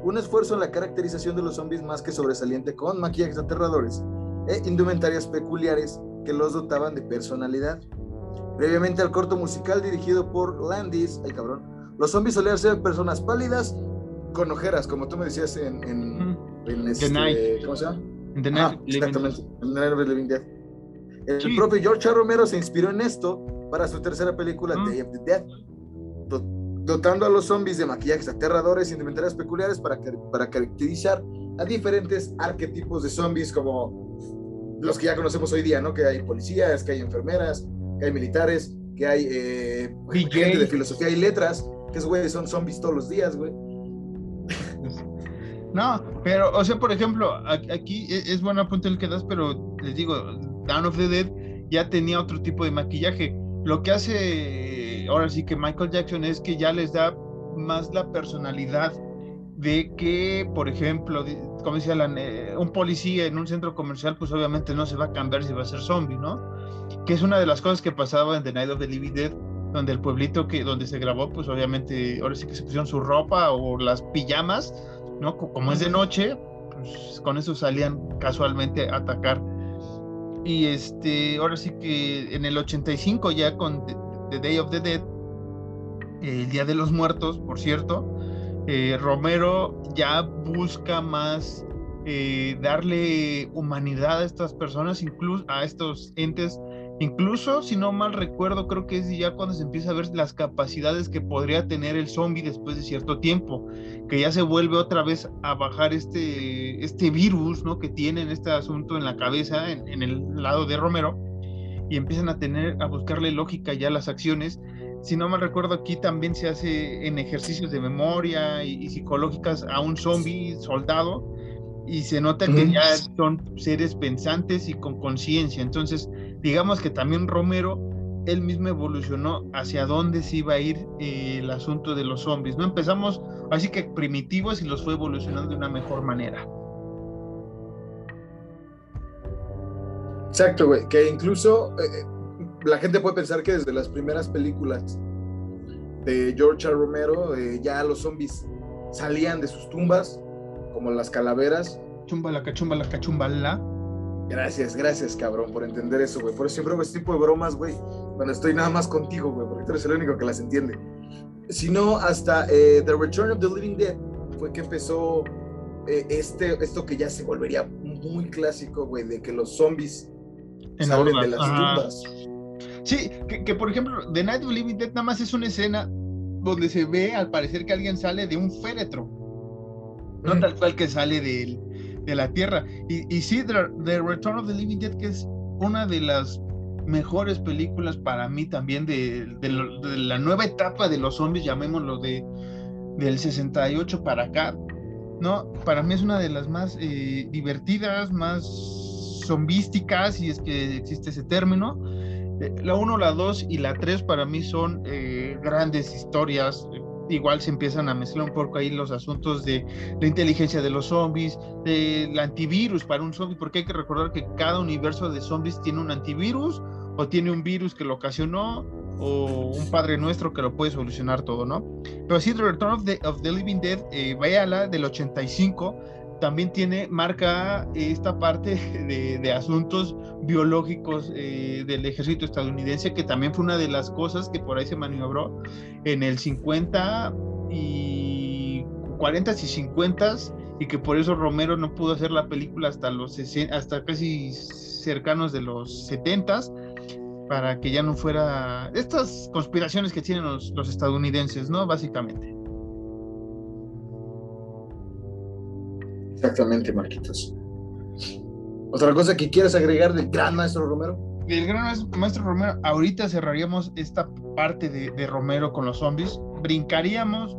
un esfuerzo en la caracterización de los zombies más que sobresaliente con maquillajes aterradores e indumentarias peculiares que los dotaban de personalidad. Previamente al corto musical dirigido por Landis, el cabrón, los zombies solían ser personas pálidas con ojeras, como tú me decías en, en, este, ¿cómo se llama? En The Night exactamente, en The Night of the Living Dead. El propio George. Romero se inspiró en esto para su tercera película, Day of the Dead, dotando a los zombies de maquillajes aterradores y indumentarias peculiares para, para caracterizar a diferentes arquetipos de zombies como los que ya conocemos hoy día, ¿no? Que hay policías, que hay enfermeras, que hay militares, que hay eh, gente de filosofía y letras, que es, güey, son zombies todos los días, güey. [LAUGHS] No, pero, o sea, por ejemplo, aquí es buen apunte el que das, pero les digo, Dawn of the Dead ya tenía otro tipo de maquillaje. Lo que hace ahora sí que Michael Jackson es que ya les da más la personalidad de que, por ejemplo, como decía eh, un policía en un centro comercial, pues obviamente no se va a cambiar si va a ser zombie, ¿no? Que es una de las cosas que pasaba en The Night of the Living Dead, donde el pueblito que donde se grabó, pues obviamente ahora sí que se pusieron su ropa o las pijamas, ¿no? Como es de noche, pues con eso salían casualmente a atacar. Y este, ahora sí que en el 85 ya con The, Day of the Dead, el Día de los Muertos, por cierto, eh, Romero ya busca más eh, darle humanidad a estas personas, incluso a estos entes Incluso, si no mal recuerdo, creo que es ya cuando se empieza a ver las capacidades que podría tener el zombie después de cierto tiempo, que ya se vuelve otra vez a bajar este, este virus ¿no? que tienen este asunto en la cabeza, en, el lado de Romero, y empiezan a tener, a buscarle lógica ya las acciones. Si no mal recuerdo, aquí también se hace en ejercicios de memoria y, psicológicas a un zombie soldado, y se nota que ya son seres pensantes y con conciencia. Entonces, digamos que también Romero, él mismo evolucionó hacia dónde se iba a ir eh, el asunto de los zombies. No empezamos así que primitivos y los fue evolucionando de una mejor manera. Exacto, güey, que incluso eh, la gente puede pensar que desde las primeras películas de George R. Romero eh, ya los zombies salían de sus tumbas, como las calaveras. Chumbala, cachumbala, cachumbala. Gracias, gracias, cabrón, por entender eso, güey. Por eso siempre hago este tipo de bromas, güey, cuando estoy nada más contigo, güey, porque tú eres el único que las entiende. Sino hasta eh, The Return of the Living Dead fue que empezó eh, este, esto que ya se volvería muy clásico, güey, de que los zombies salen de las tumbas. Sí, que, por ejemplo, The Night of the Living Dead nada más es una escena donde se ve al parecer que alguien sale de un féretro. No tal cual que sale del de la Tierra. Y, y sí, The, Return of the Living Dead, que es una de las mejores películas para mí también de, la nueva etapa de los zombies, llamémoslo de del 68 para acá, ¿no? Para mí es una de las más eh, divertidas, más zombísticas, si es que existe ese término. Eh, la 1, la 2 y la 3 para mí son eh, grandes historias, igual se empiezan a mezclar un poco ahí los asuntos de la inteligencia de los zombies, del antivirus para un zombie, porque hay que recordar que cada universo de zombies tiene un antivirus o tiene un virus que lo ocasionó o un Padre Nuestro que lo puede solucionar todo, ¿no? Pero sí, The Return of the, of the Living Dead, eh, la del 85, también tiene, marca esta parte [LAUGHS] de, asuntos biológicos eh, del ejército estadounidense, que también fue una de las cosas que por ahí se maniobró en el 50 y 40 y 50 y que por eso Romero no pudo hacer la película hasta los hasta casi cercanos de los 70 para que ya no fuera estas conspiraciones que tienen los, los estadounidenses, ¿no? Básicamente. Exactamente, Marquitos. ¿Otra cosa que quieras agregar del gran maestro Romero? Del gran maestro Romero, ahorita cerraríamos esta parte de, Romero con los zombies, brincaríamos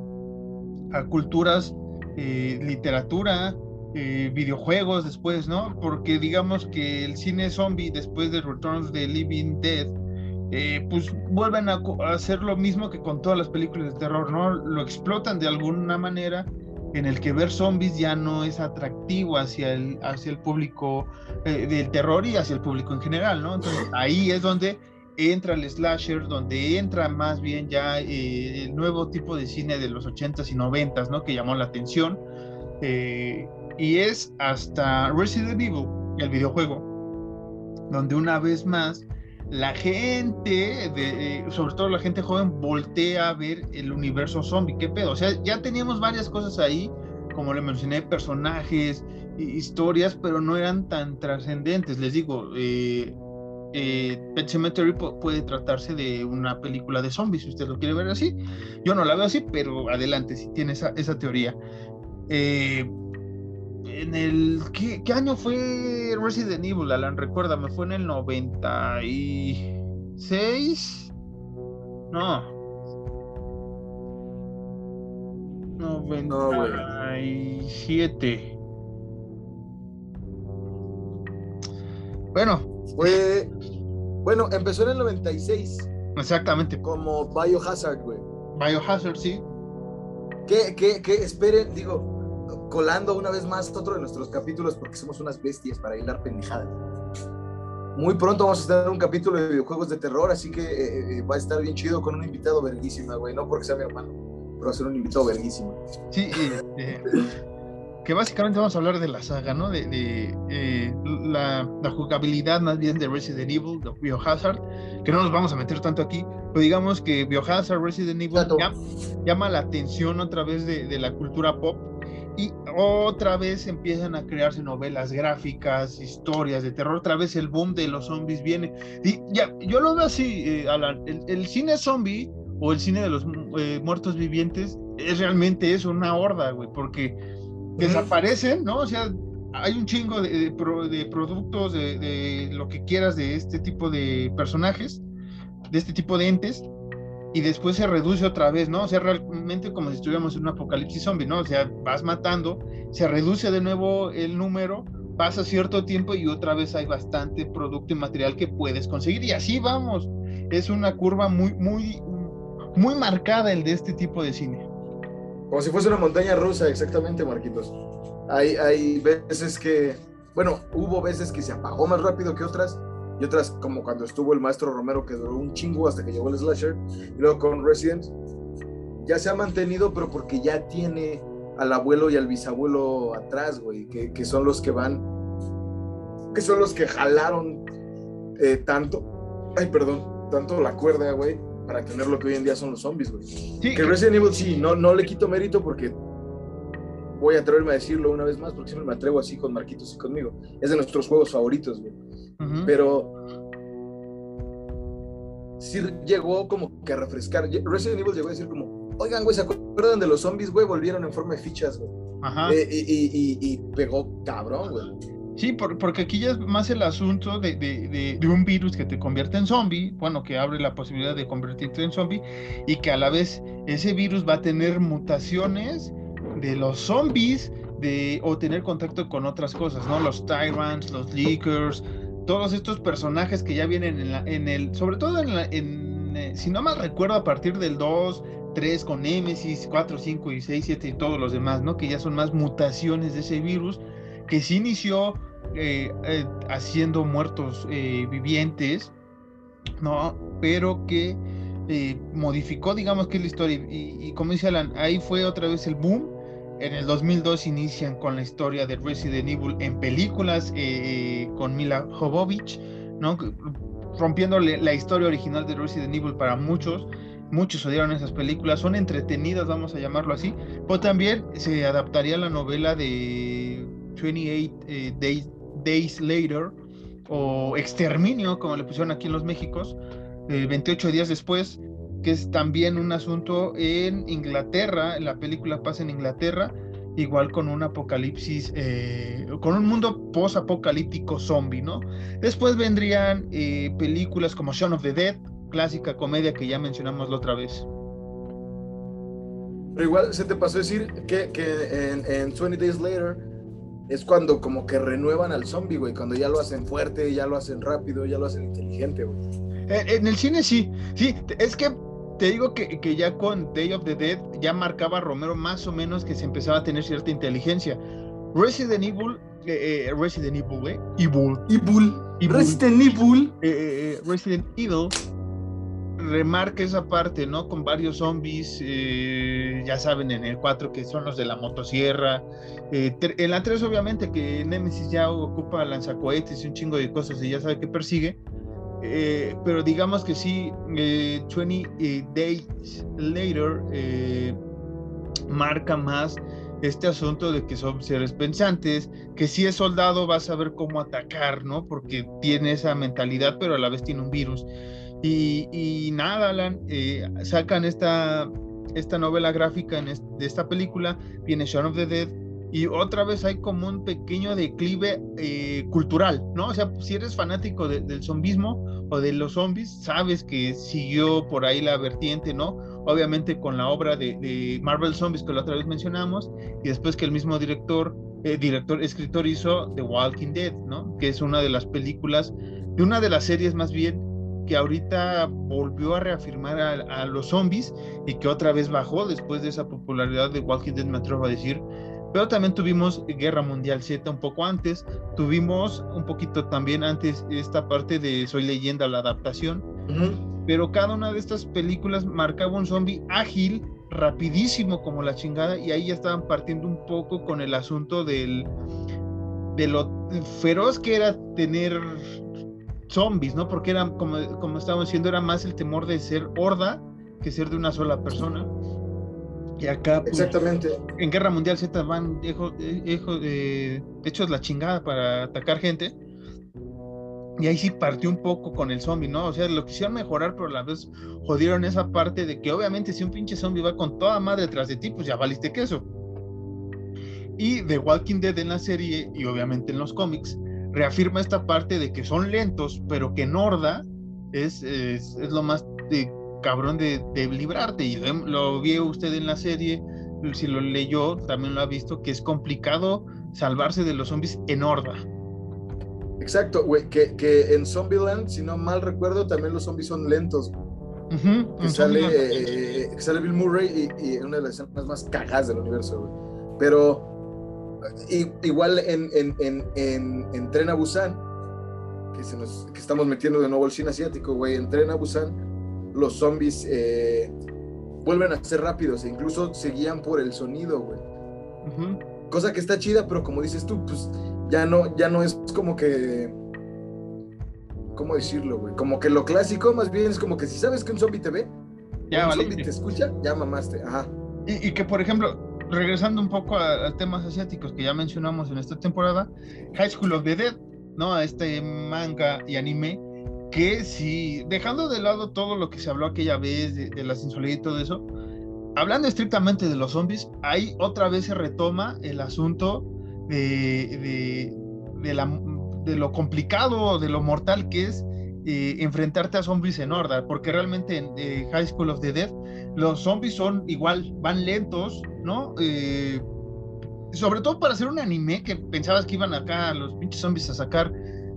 a culturas, eh, literatura, eh, videojuegos después, ¿no? Porque digamos que el cine zombie después de Return of the Living Dead, eh, pues vuelven a, hacer lo mismo que con todas las películas de terror, ¿no? Lo explotan de alguna manera en el que ver zombies ya no es atractivo hacia el, hacia el público eh, del terror y hacia el público en general, ¿no? Entonces [LAUGHS] ahí es donde entra el slasher, donde entra más bien ya eh, el nuevo tipo de cine de los 80s y 90s, ¿no? Que llamó la atención. Eh, y es hasta Resident Evil, el videojuego, donde una vez más la gente, de, sobre todo la gente joven, voltea a ver el universo zombie. ¿Qué pedo? O sea, ya teníamos varias cosas ahí, como le mencioné, personajes, historias, pero no eran tan trascendentes. Les digo, eh, eh, Pet Cemetery puede tratarse de una película de zombies, si usted lo quiere ver así. Yo no la veo así, pero adelante, si tiene esa, esa teoría. Eh, en el ¿qué, año fue Resident Evil, Alan? me fue en el 96. No. 97. Bueno, fue. Bueno, empezó en el 96. Exactamente. Como Biohazard, güey. Biohazard, sí. ¿Qué, qué, qué? Esperen, digo, colando una vez más otro de nuestros capítulos porque somos unas bestias para hilar pendejadas. Muy pronto vamos a tener un capítulo de videojuegos de terror, así que eh, eh, va a estar bien chido con un invitado verguísima, güey. No porque sea mi hermano, pero va a ser un invitado verguísimo. Sí, eh, que básicamente vamos a hablar de la saga, ¿no? De, eh, la, jugabilidad más bien de Resident Evil, de Biohazard, que no nos vamos a meter tanto aquí, pero digamos que Biohazard, Resident Evil llama, la atención otra vez de, la cultura pop y otra vez empiezan a crearse novelas gráficas, historias de terror, otra vez el boom de los zombies viene. Y ya, yo lo veo así, eh, Alan, el, cine zombie o el cine de los eh, muertos vivientes es realmente eso, una horda, güey, porque desaparecen, ¿no? O sea, hay un chingo de, productos, de, lo que quieras de este tipo de personajes, de este tipo de entes, y después se reduce otra vez, ¿no? O sea, realmente como si estuviéramos en un apocalipsis zombie, ¿no? O sea, vas matando, se reduce de nuevo el número, pasa cierto tiempo y otra vez hay bastante producto y material que puedes conseguir, y así vamos. Es una curva muy, muy, muy marcada el de este tipo de cine. Como si fuese una montaña rusa, exactamente, Marquitos. Hay, hay veces que, bueno, hubo veces que se apagó más rápido que otras, y otras como cuando estuvo el maestro Romero que duró un chingo hasta que llegó el slasher, y luego con Resident ya se ha mantenido, pero porque ya tiene al abuelo y al bisabuelo atrás, güey, que, que son los que van, que son los que jalaron eh, tanto, ay, perdón, tanto la cuerda, güey, para tener lo que hoy en día son los zombies, güey. que Resident Evil sí, no, no le quito mérito porque voy a atreverme a decirlo una vez más, porque siempre me atrevo así con Marquitos y conmigo. Es de nuestros juegos favoritos, güey. Pero sí llegó como que a refrescar. Resident Evil llegó a decir como, oigan, güey, ¿se acuerdan de los zombies, güey? Volvieron en forma de fichas, güey. Ajá. Eh, y, y, pegó cabrón, güey. Sí, porque aquí ya es más el asunto de, de, de, un virus que te convierte en zombie, bueno, que abre la posibilidad de convertirte en zombie, y que a la vez ese virus va a tener mutaciones de los zombies de, o tener contacto con otras cosas, ¿no? Los tyrants, los leakers, todos estos personajes que ya vienen en, la, en el, sobre todo en, la, en eh, si no mal recuerdo, a partir del 2, 3 con Nemesis, 4, 5 y 6, 7 y todos los demás, ¿no? Que ya son más mutaciones de ese virus que sí inició eh, eh, haciendo muertos eh, vivientes, ¿no? Pero que modificó, digamos, que la historia. Y, como dice Alan, ahí fue otra vez el boom. En el 2002 inician con la historia de Resident Evil en películas con Mila Jovovich, ¿no? Rompiéndole la historia original de Resident Evil para muchos. Muchos odiaron esas películas, son entretenidas, vamos a llamarlo así, pero también se adaptaría la novela de 28 eh, days, Later o Exterminio, como le pusieron aquí en los Méxicos, 28 eh, días después, que es también un asunto en Inglaterra, la película pasa en Inglaterra, igual con un apocalipsis, eh, con un mundo post-apocalíptico zombie, ¿no? Después vendrían películas como Shaun of the Dead, clásica comedia que ya mencionamos la otra vez. Pero igual se te pasó decir que, que en, en 20 Days Later es cuando como que renuevan al zombie, güey, cuando ya lo hacen fuerte, ya lo hacen rápido, ya lo hacen inteligente, güey. En, el cine sí, sí, es que te digo que, que, ya con Day of the Dead ya marcaba Romero más o menos que se empezaba a tener cierta inteligencia. Resident Evil, eh, eh, Resident Evil, güey, Evil. Evil. Resident Evil. Eh, Resident Evil remarca esa parte, ¿no? Con varios zombies, eh, ya saben, en el 4 que son los de la motosierra. Eh, en la 3, obviamente, que Nemesis ya ocupa lanzacohetes y un chingo de cosas y ya sabe que persigue. Eh, pero digamos que sí, 20 Days Later marca más este asunto de que son seres pensantes, que si es soldado va a saber cómo atacar, ¿no? Porque tiene esa mentalidad, pero a la vez tiene un virus. Y, nada, Alan, eh, sacan esta, esta novela gráfica de esta película, viene Shaun of the Dead, y otra vez hay como un pequeño declive eh, cultural, ¿no? O sea, si eres fanático del zombismo o de los zombies, sabes que siguió por ahí la vertiente, ¿no? Obviamente con la obra de, Marvel Zombies que la otra vez mencionamos, y después que el mismo director, eh, director, escritor hizo The Walking Dead, ¿no? Que es una de las películas, de una de las series más bien que ahorita volvió a reafirmar a, a los zombies y que otra vez bajó después de esa popularidad de Walking Dead, me atrevo a decir, pero también tuvimos Guerra Mundial Z un poco antes, tuvimos un poquito también antes esta parte de Soy leyenda, la adaptación, pero cada una de estas películas marcaba un zombie ágil, rapidísimo como la chingada, y ahí ya estaban partiendo un poco con el asunto del, de lo feroz que era tener zombies, ¿no? Porque era, como, como estábamos diciendo, era más el temor de ser horda que ser de una sola persona. Y acá, pues, Exactamente. En Guerra Mundial Z van hechos la chingada para atacar gente. Y ahí sí partió un poco con el zombie, ¿no? O sea, lo quisieron mejorar, pero a la vez jodieron esa parte de que obviamente si un pinche zombie va con toda madre detrás de ti, pues ya valiste queso. Y The Walking Dead en la serie y obviamente en los cómics reafirma esta parte de que son lentos, pero que Norda es, es, es lo más de cabrón de, librarte. Y lo, vio usted en la serie, si lo leyó, también lo ha visto, que es complicado salvarse de los zombies en horda. Exacto, güey, que, que en Zombieland, si no mal recuerdo, también los zombies son lentos. que, sale, eh, sale, Bill Murray y, una de las escenas más cagadas del universo, güey. Pero igual en, en, en, en, en Tren a Busan, que, se nos, que estamos metiendo de nuevo el cine asiático, güey, en Tren a Busan, los zombies eh, vuelven a ser rápidos e incluso se guían por el sonido, güey. Cosa que está chida, pero como dices tú, pues ya no, ya no es como que. ¿Cómo decirlo, güey? Como que lo clásico, más bien es como que si sabes que un zombie te ve, ya, un zombie te escucha, ya mamaste. Ajá. Y, que, por ejemplo, regresando un poco a, temas asiáticos que ya mencionamos en esta temporada, High School of the Dead, ¿no? A este manga y anime que si, dejando de lado todo lo que se habló aquella vez de, la sensualidad y todo eso, hablando estrictamente de los zombies, ahí otra vez se retoma el asunto de, de, la, de lo complicado, de lo mortal que es eh, enfrentarte a zombies en horda, porque realmente en eh, High School of the Dead los zombies son igual, van lentos, ¿no? Eh, sobre todo para hacer un anime que pensabas que iban acá los pinches zombies a sacar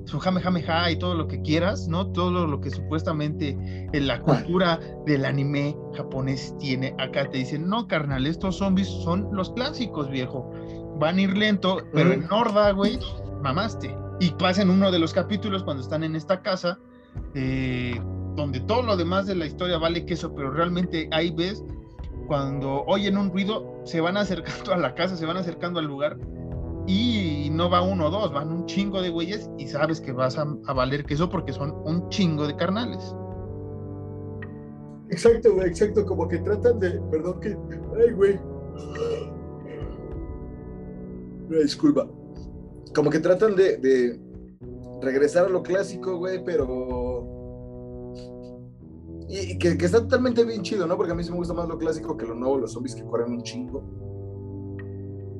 su jame y todo lo que quieras, ¿no? Todo lo que supuestamente en la cultura del anime japonés tiene. Acá te dicen, no, carnal, estos zombies son los clásicos, viejo. Van a ir lento, pero en Norda, güey, mamaste. Y pasan uno de los capítulos cuando están en esta casa, eh, donde todo lo demás de la historia vale queso, pero realmente ahí ves cuando oyen un ruido, se van acercando a la casa, se van acercando al lugar y no va uno o dos, van un chingo de güeyes y sabes que vas a, valer queso porque son un chingo de carnales. Exacto, güey, exacto, como que tratan de, perdón que, ay, güey. disculpa. Como que tratan de, de regresar a lo clásico, güey, pero... Y, que, que, está totalmente bien chido, ¿no? Porque a mí sí me gusta más lo clásico que lo nuevo, los zombies que corren un chingo.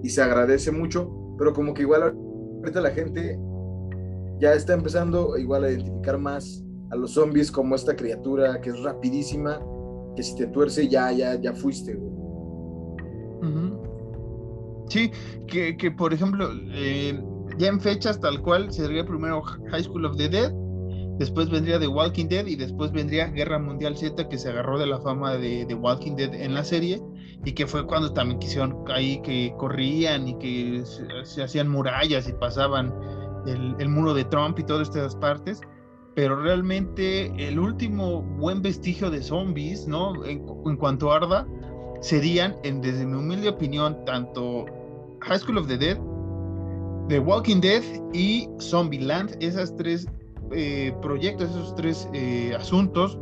Y se agradece mucho pero como que igual ahorita la gente ya está empezando igual a identificar más a los zombies como esta criatura que es rapidísima, que si te tuerce ya, ya, ya fuiste, Sí, que, que, por ejemplo, eh, ya en fechas tal cual sería primero High School of the Dead, después vendría The Walking Dead y después vendría Guerra Mundial Z que se agarró de la fama de The Walking Dead en la serie y que fue cuando también quisieron ahí que corrían y que se, hacían murallas y pasaban el, muro de Trump y todas estas partes, pero realmente el último buen vestigio de zombies, ¿no? En, cuanto a Arda, serían, en, desde mi humilde opinión, tanto High School of the Dead, The Walking Dead y Zombieland, esas tres eh, proyectos, esos tres eh, asuntos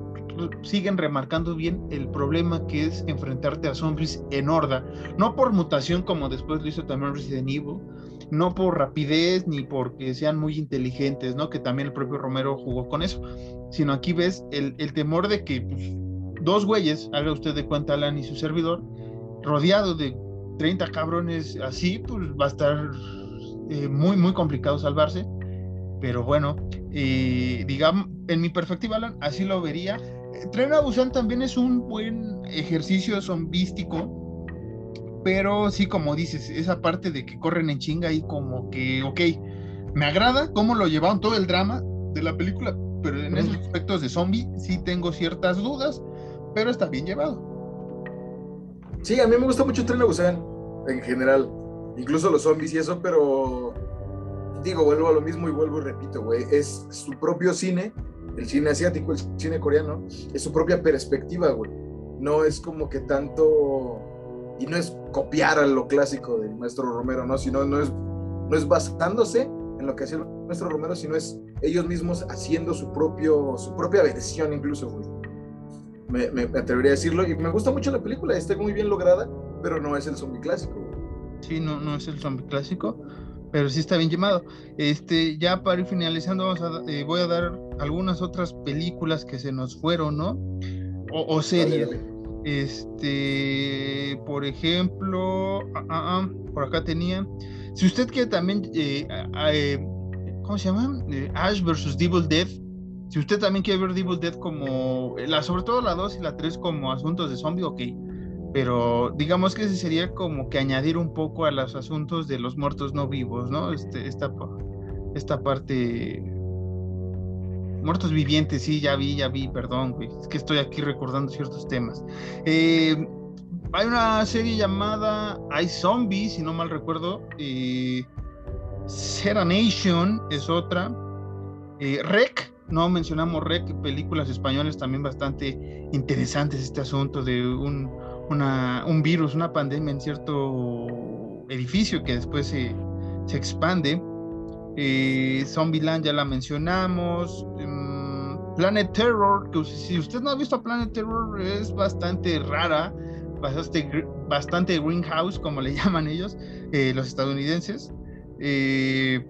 siguen remarcando bien el problema que es enfrentarte a zombies en horda, no por mutación como después lo hizo también Resident Evil, no por rapidez ni porque sean muy inteligentes, ¿no? Que también el propio Romero jugó con eso, sino aquí ves el, temor de que pues, dos güeyes, haga usted de cuenta Alan y su servidor, rodeado de 30 cabrones así, pues va a estar eh, muy, muy complicado salvarse. Pero bueno, eh, digamos, en mi perspectiva, Alan, así lo vería. Tren a Busan también es un buen ejercicio zombístico, pero sí, como dices, esa parte de que corren en chinga y como que, ok, me agrada cómo lo llevaron todo el drama de la película, pero en esos aspectos de zombie sí tengo ciertas dudas, pero está bien llevado. Sí, a mí me gusta mucho Tren a Busan en general, incluso los zombies y eso, pero digo, vuelvo a lo mismo y vuelvo y repito, güey, es su propio cine, el cine asiático, el cine coreano, es su propia perspectiva, güey. No es como que tanto, y no es copiar a lo clásico del maestro Romero, ¿no? Sino no es, no es basándose en lo que hacía el maestro Romero, sino es ellos mismos haciendo su, propio, su propia versión incluso, güey. Me, me, atrevería a decirlo, y me gusta mucho la película, está muy bien lograda, pero no es el zombie clásico. Güey. Sí, no, no es el zombie clásico pero sí está bien llamado. Este, ya para ir finalizando, vamos a, eh, voy a dar algunas otras películas que se nos fueron, ¿no? O, series. Este, por ejemplo, ah, ah, ah, por acá tenía. Si usted quiere también, eh, eh, ¿cómo se llama? Ash versus Devil Dead. Si usted también quiere ver Devil Dead como, la, sobre todo la 2 y la 3 como asuntos de zombie, ok pero digamos que ese sería como que añadir un poco a los asuntos de los muertos no vivos, ¿no? Este, esta, esta parte... Muertos vivientes, sí, ya vi, ya vi, perdón, güey. Es que estoy aquí recordando ciertos temas. Eh, hay una serie llamada I Zombie, si no mal recuerdo. Eh, Nation es otra. Eh, Rec, no mencionamos Rec, películas españolas también bastante interesantes este asunto de un, un virus, una pandemia en cierto edificio que después se, expande. Eh, Zombieland ya la mencionamos. Mm, Planet Terror, que si usted no ha visto Planet Terror, es bastante rara, bastante, bastante greenhouse, como le [LAUGHS] llaman ellos, eh, los estadounidenses. Eh,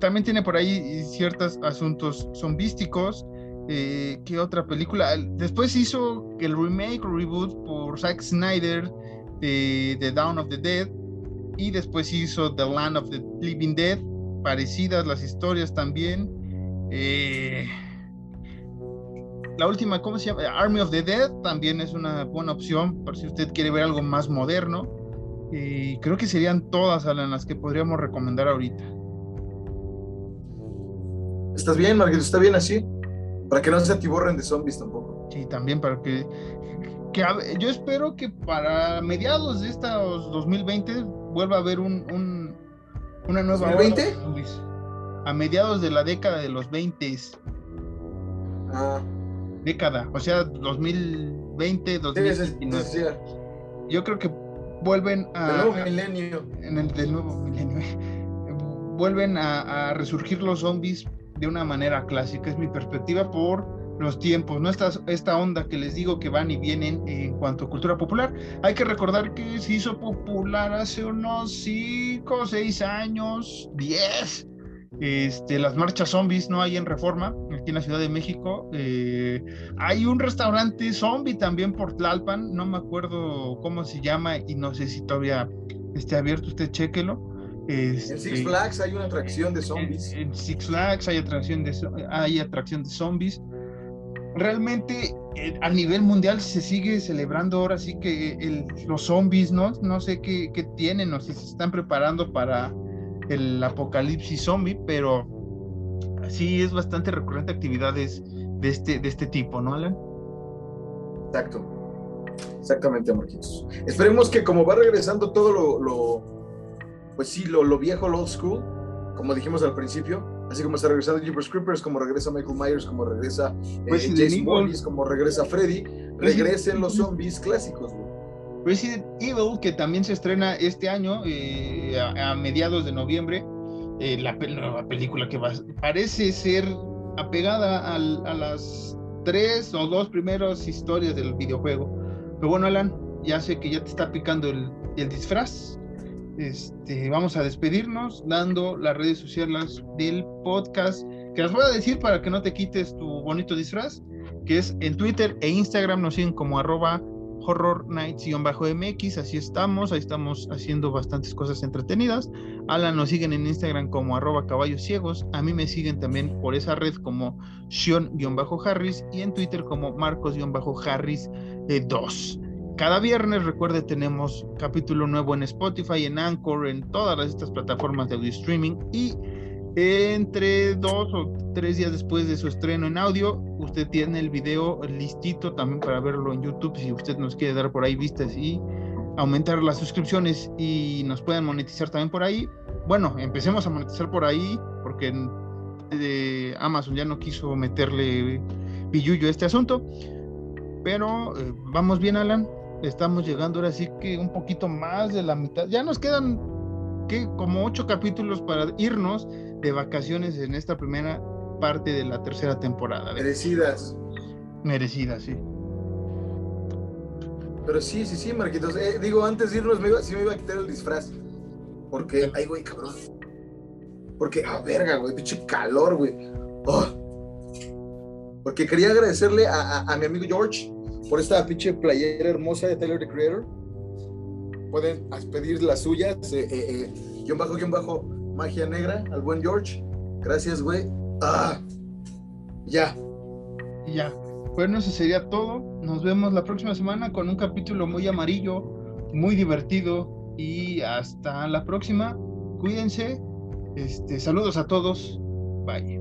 también tiene por ahí ciertos asuntos zombísticos. Eh, ¿Qué otra película? Después hizo el remake o reboot por Zack Snyder de The Dawn of the Dead. Y después hizo The Land of the Living Dead. Parecidas las historias también. Eh, la última, ¿cómo se llama? Army of the Dead también es una buena opción por si usted quiere ver algo más moderno. Y creo que serían todas las que podríamos recomendar ahorita. ¿Estás bien, Marquito? ¿Está bien así? Para que no se atiborren de zombies tampoco. Sí, también para que, que yo espero que para mediados de estos 2020 vuelva a haber un, un una nueva ¿2020? A mediados de la década de los 20. Ah. Década, o sea, 2020, 2019. Yo creo que vuelven a. El nuevo milenio. En el del nuevo milenio. [LAUGHS] vuelven a, a resurgir los zombies de una manera clásica, es mi perspectiva por los tiempos, ¿no? Esta, esta onda que les digo que van y vienen en cuanto a cultura popular. Hay que recordar que se hizo popular hace unos 5, 6 años, 10. Este, las marchas zombies no hay en Reforma, aquí en la Ciudad de México. Eh, hay un restaurante zombie también por Tlalpan, no me acuerdo cómo se llama y no sé si todavía esté abierto, usted chéquelo en Six este, Flags hay una atracción de zombies. En, Six Flags hay atracción de, hay atracción de zombies. Realmente eh, a nivel mundial se sigue celebrando ahora sí que los zombies, ¿no? No sé qué, qué tienen o si se están preparando para el apocalipsis zombie, pero sí es bastante recurrente actividades de este, de este tipo, ¿no, Alan? Exacto. Exactamente, Marquitos. Esperemos que como va regresando todo lo pues sí, lo, lo viejo, lo old school, como dijimos al principio, así como está regresando Jeepers Creepers, como regresa Michael Myers, como regresa eh, Jason Morris, como regresa Freddy, regresen los zombies clásicos, Resident Evil, que también se estrena este año, eh, a, mediados de noviembre, eh, la, película que va, parece ser apegada a las tres o dos primeras historias del videojuego. Pero bueno, Alan, ya sé que ya te está picando el, el disfraz. Este, vamos a despedirnos dando las redes sociales del podcast, que las voy a decir para que no te quites tu bonito disfraz, que es en Twitter e Instagram nos siguen como arroba Horror Nights-MX, así estamos, ahí estamos haciendo bastantes cosas entretenidas. Alan nos siguen en Instagram como arroba caballos ciegos, a mí me siguen también por esa red como Sean-Harris y en Twitter como Marcos-Harris 2. Cada viernes, recuerde, tenemos capítulo nuevo en Spotify, en Anchor, en todas estas plataformas de audio streaming y entre dos o tres días después de su estreno en audio, usted tiene el video listito también para verlo en YouTube si usted nos quiere dar por ahí vistas y aumentar las suscripciones y nos puedan monetizar también por ahí. Bueno, empecemos a monetizar por ahí porque eh, Amazon ya no quiso meterle pilluyo a este asunto. Pero eh, vamos bien, Alan. Estamos llegando ahora sí que un poquito más de la mitad. Ya nos quedan que como ocho capítulos para irnos de vacaciones en esta primera parte de la tercera temporada. Merecidas. Merecidas, sí. Pero sí, sí, sí, Marquitos. Eh, digo, antes de irnos, me iba, sí me iba a quitar el disfraz. Porque, ay, güey, cabrón. Porque, ah, verga, güey, pinche calor, güey. Oh. Porque quería agradecerle a, a, mi amigo George por esta pinche playera hermosa de Taylor the Creator. Pueden pedir las suyas. Eh, eh, eh, bajo, guion bajo, magia negra al buen George. Gracias, güey. Ah, ya. Ya. Bueno, eso sería todo. Nos vemos la próxima semana con un capítulo muy amarillo, muy divertido. Y hasta la próxima. Cuídense. Este, saludos a todos. Bye.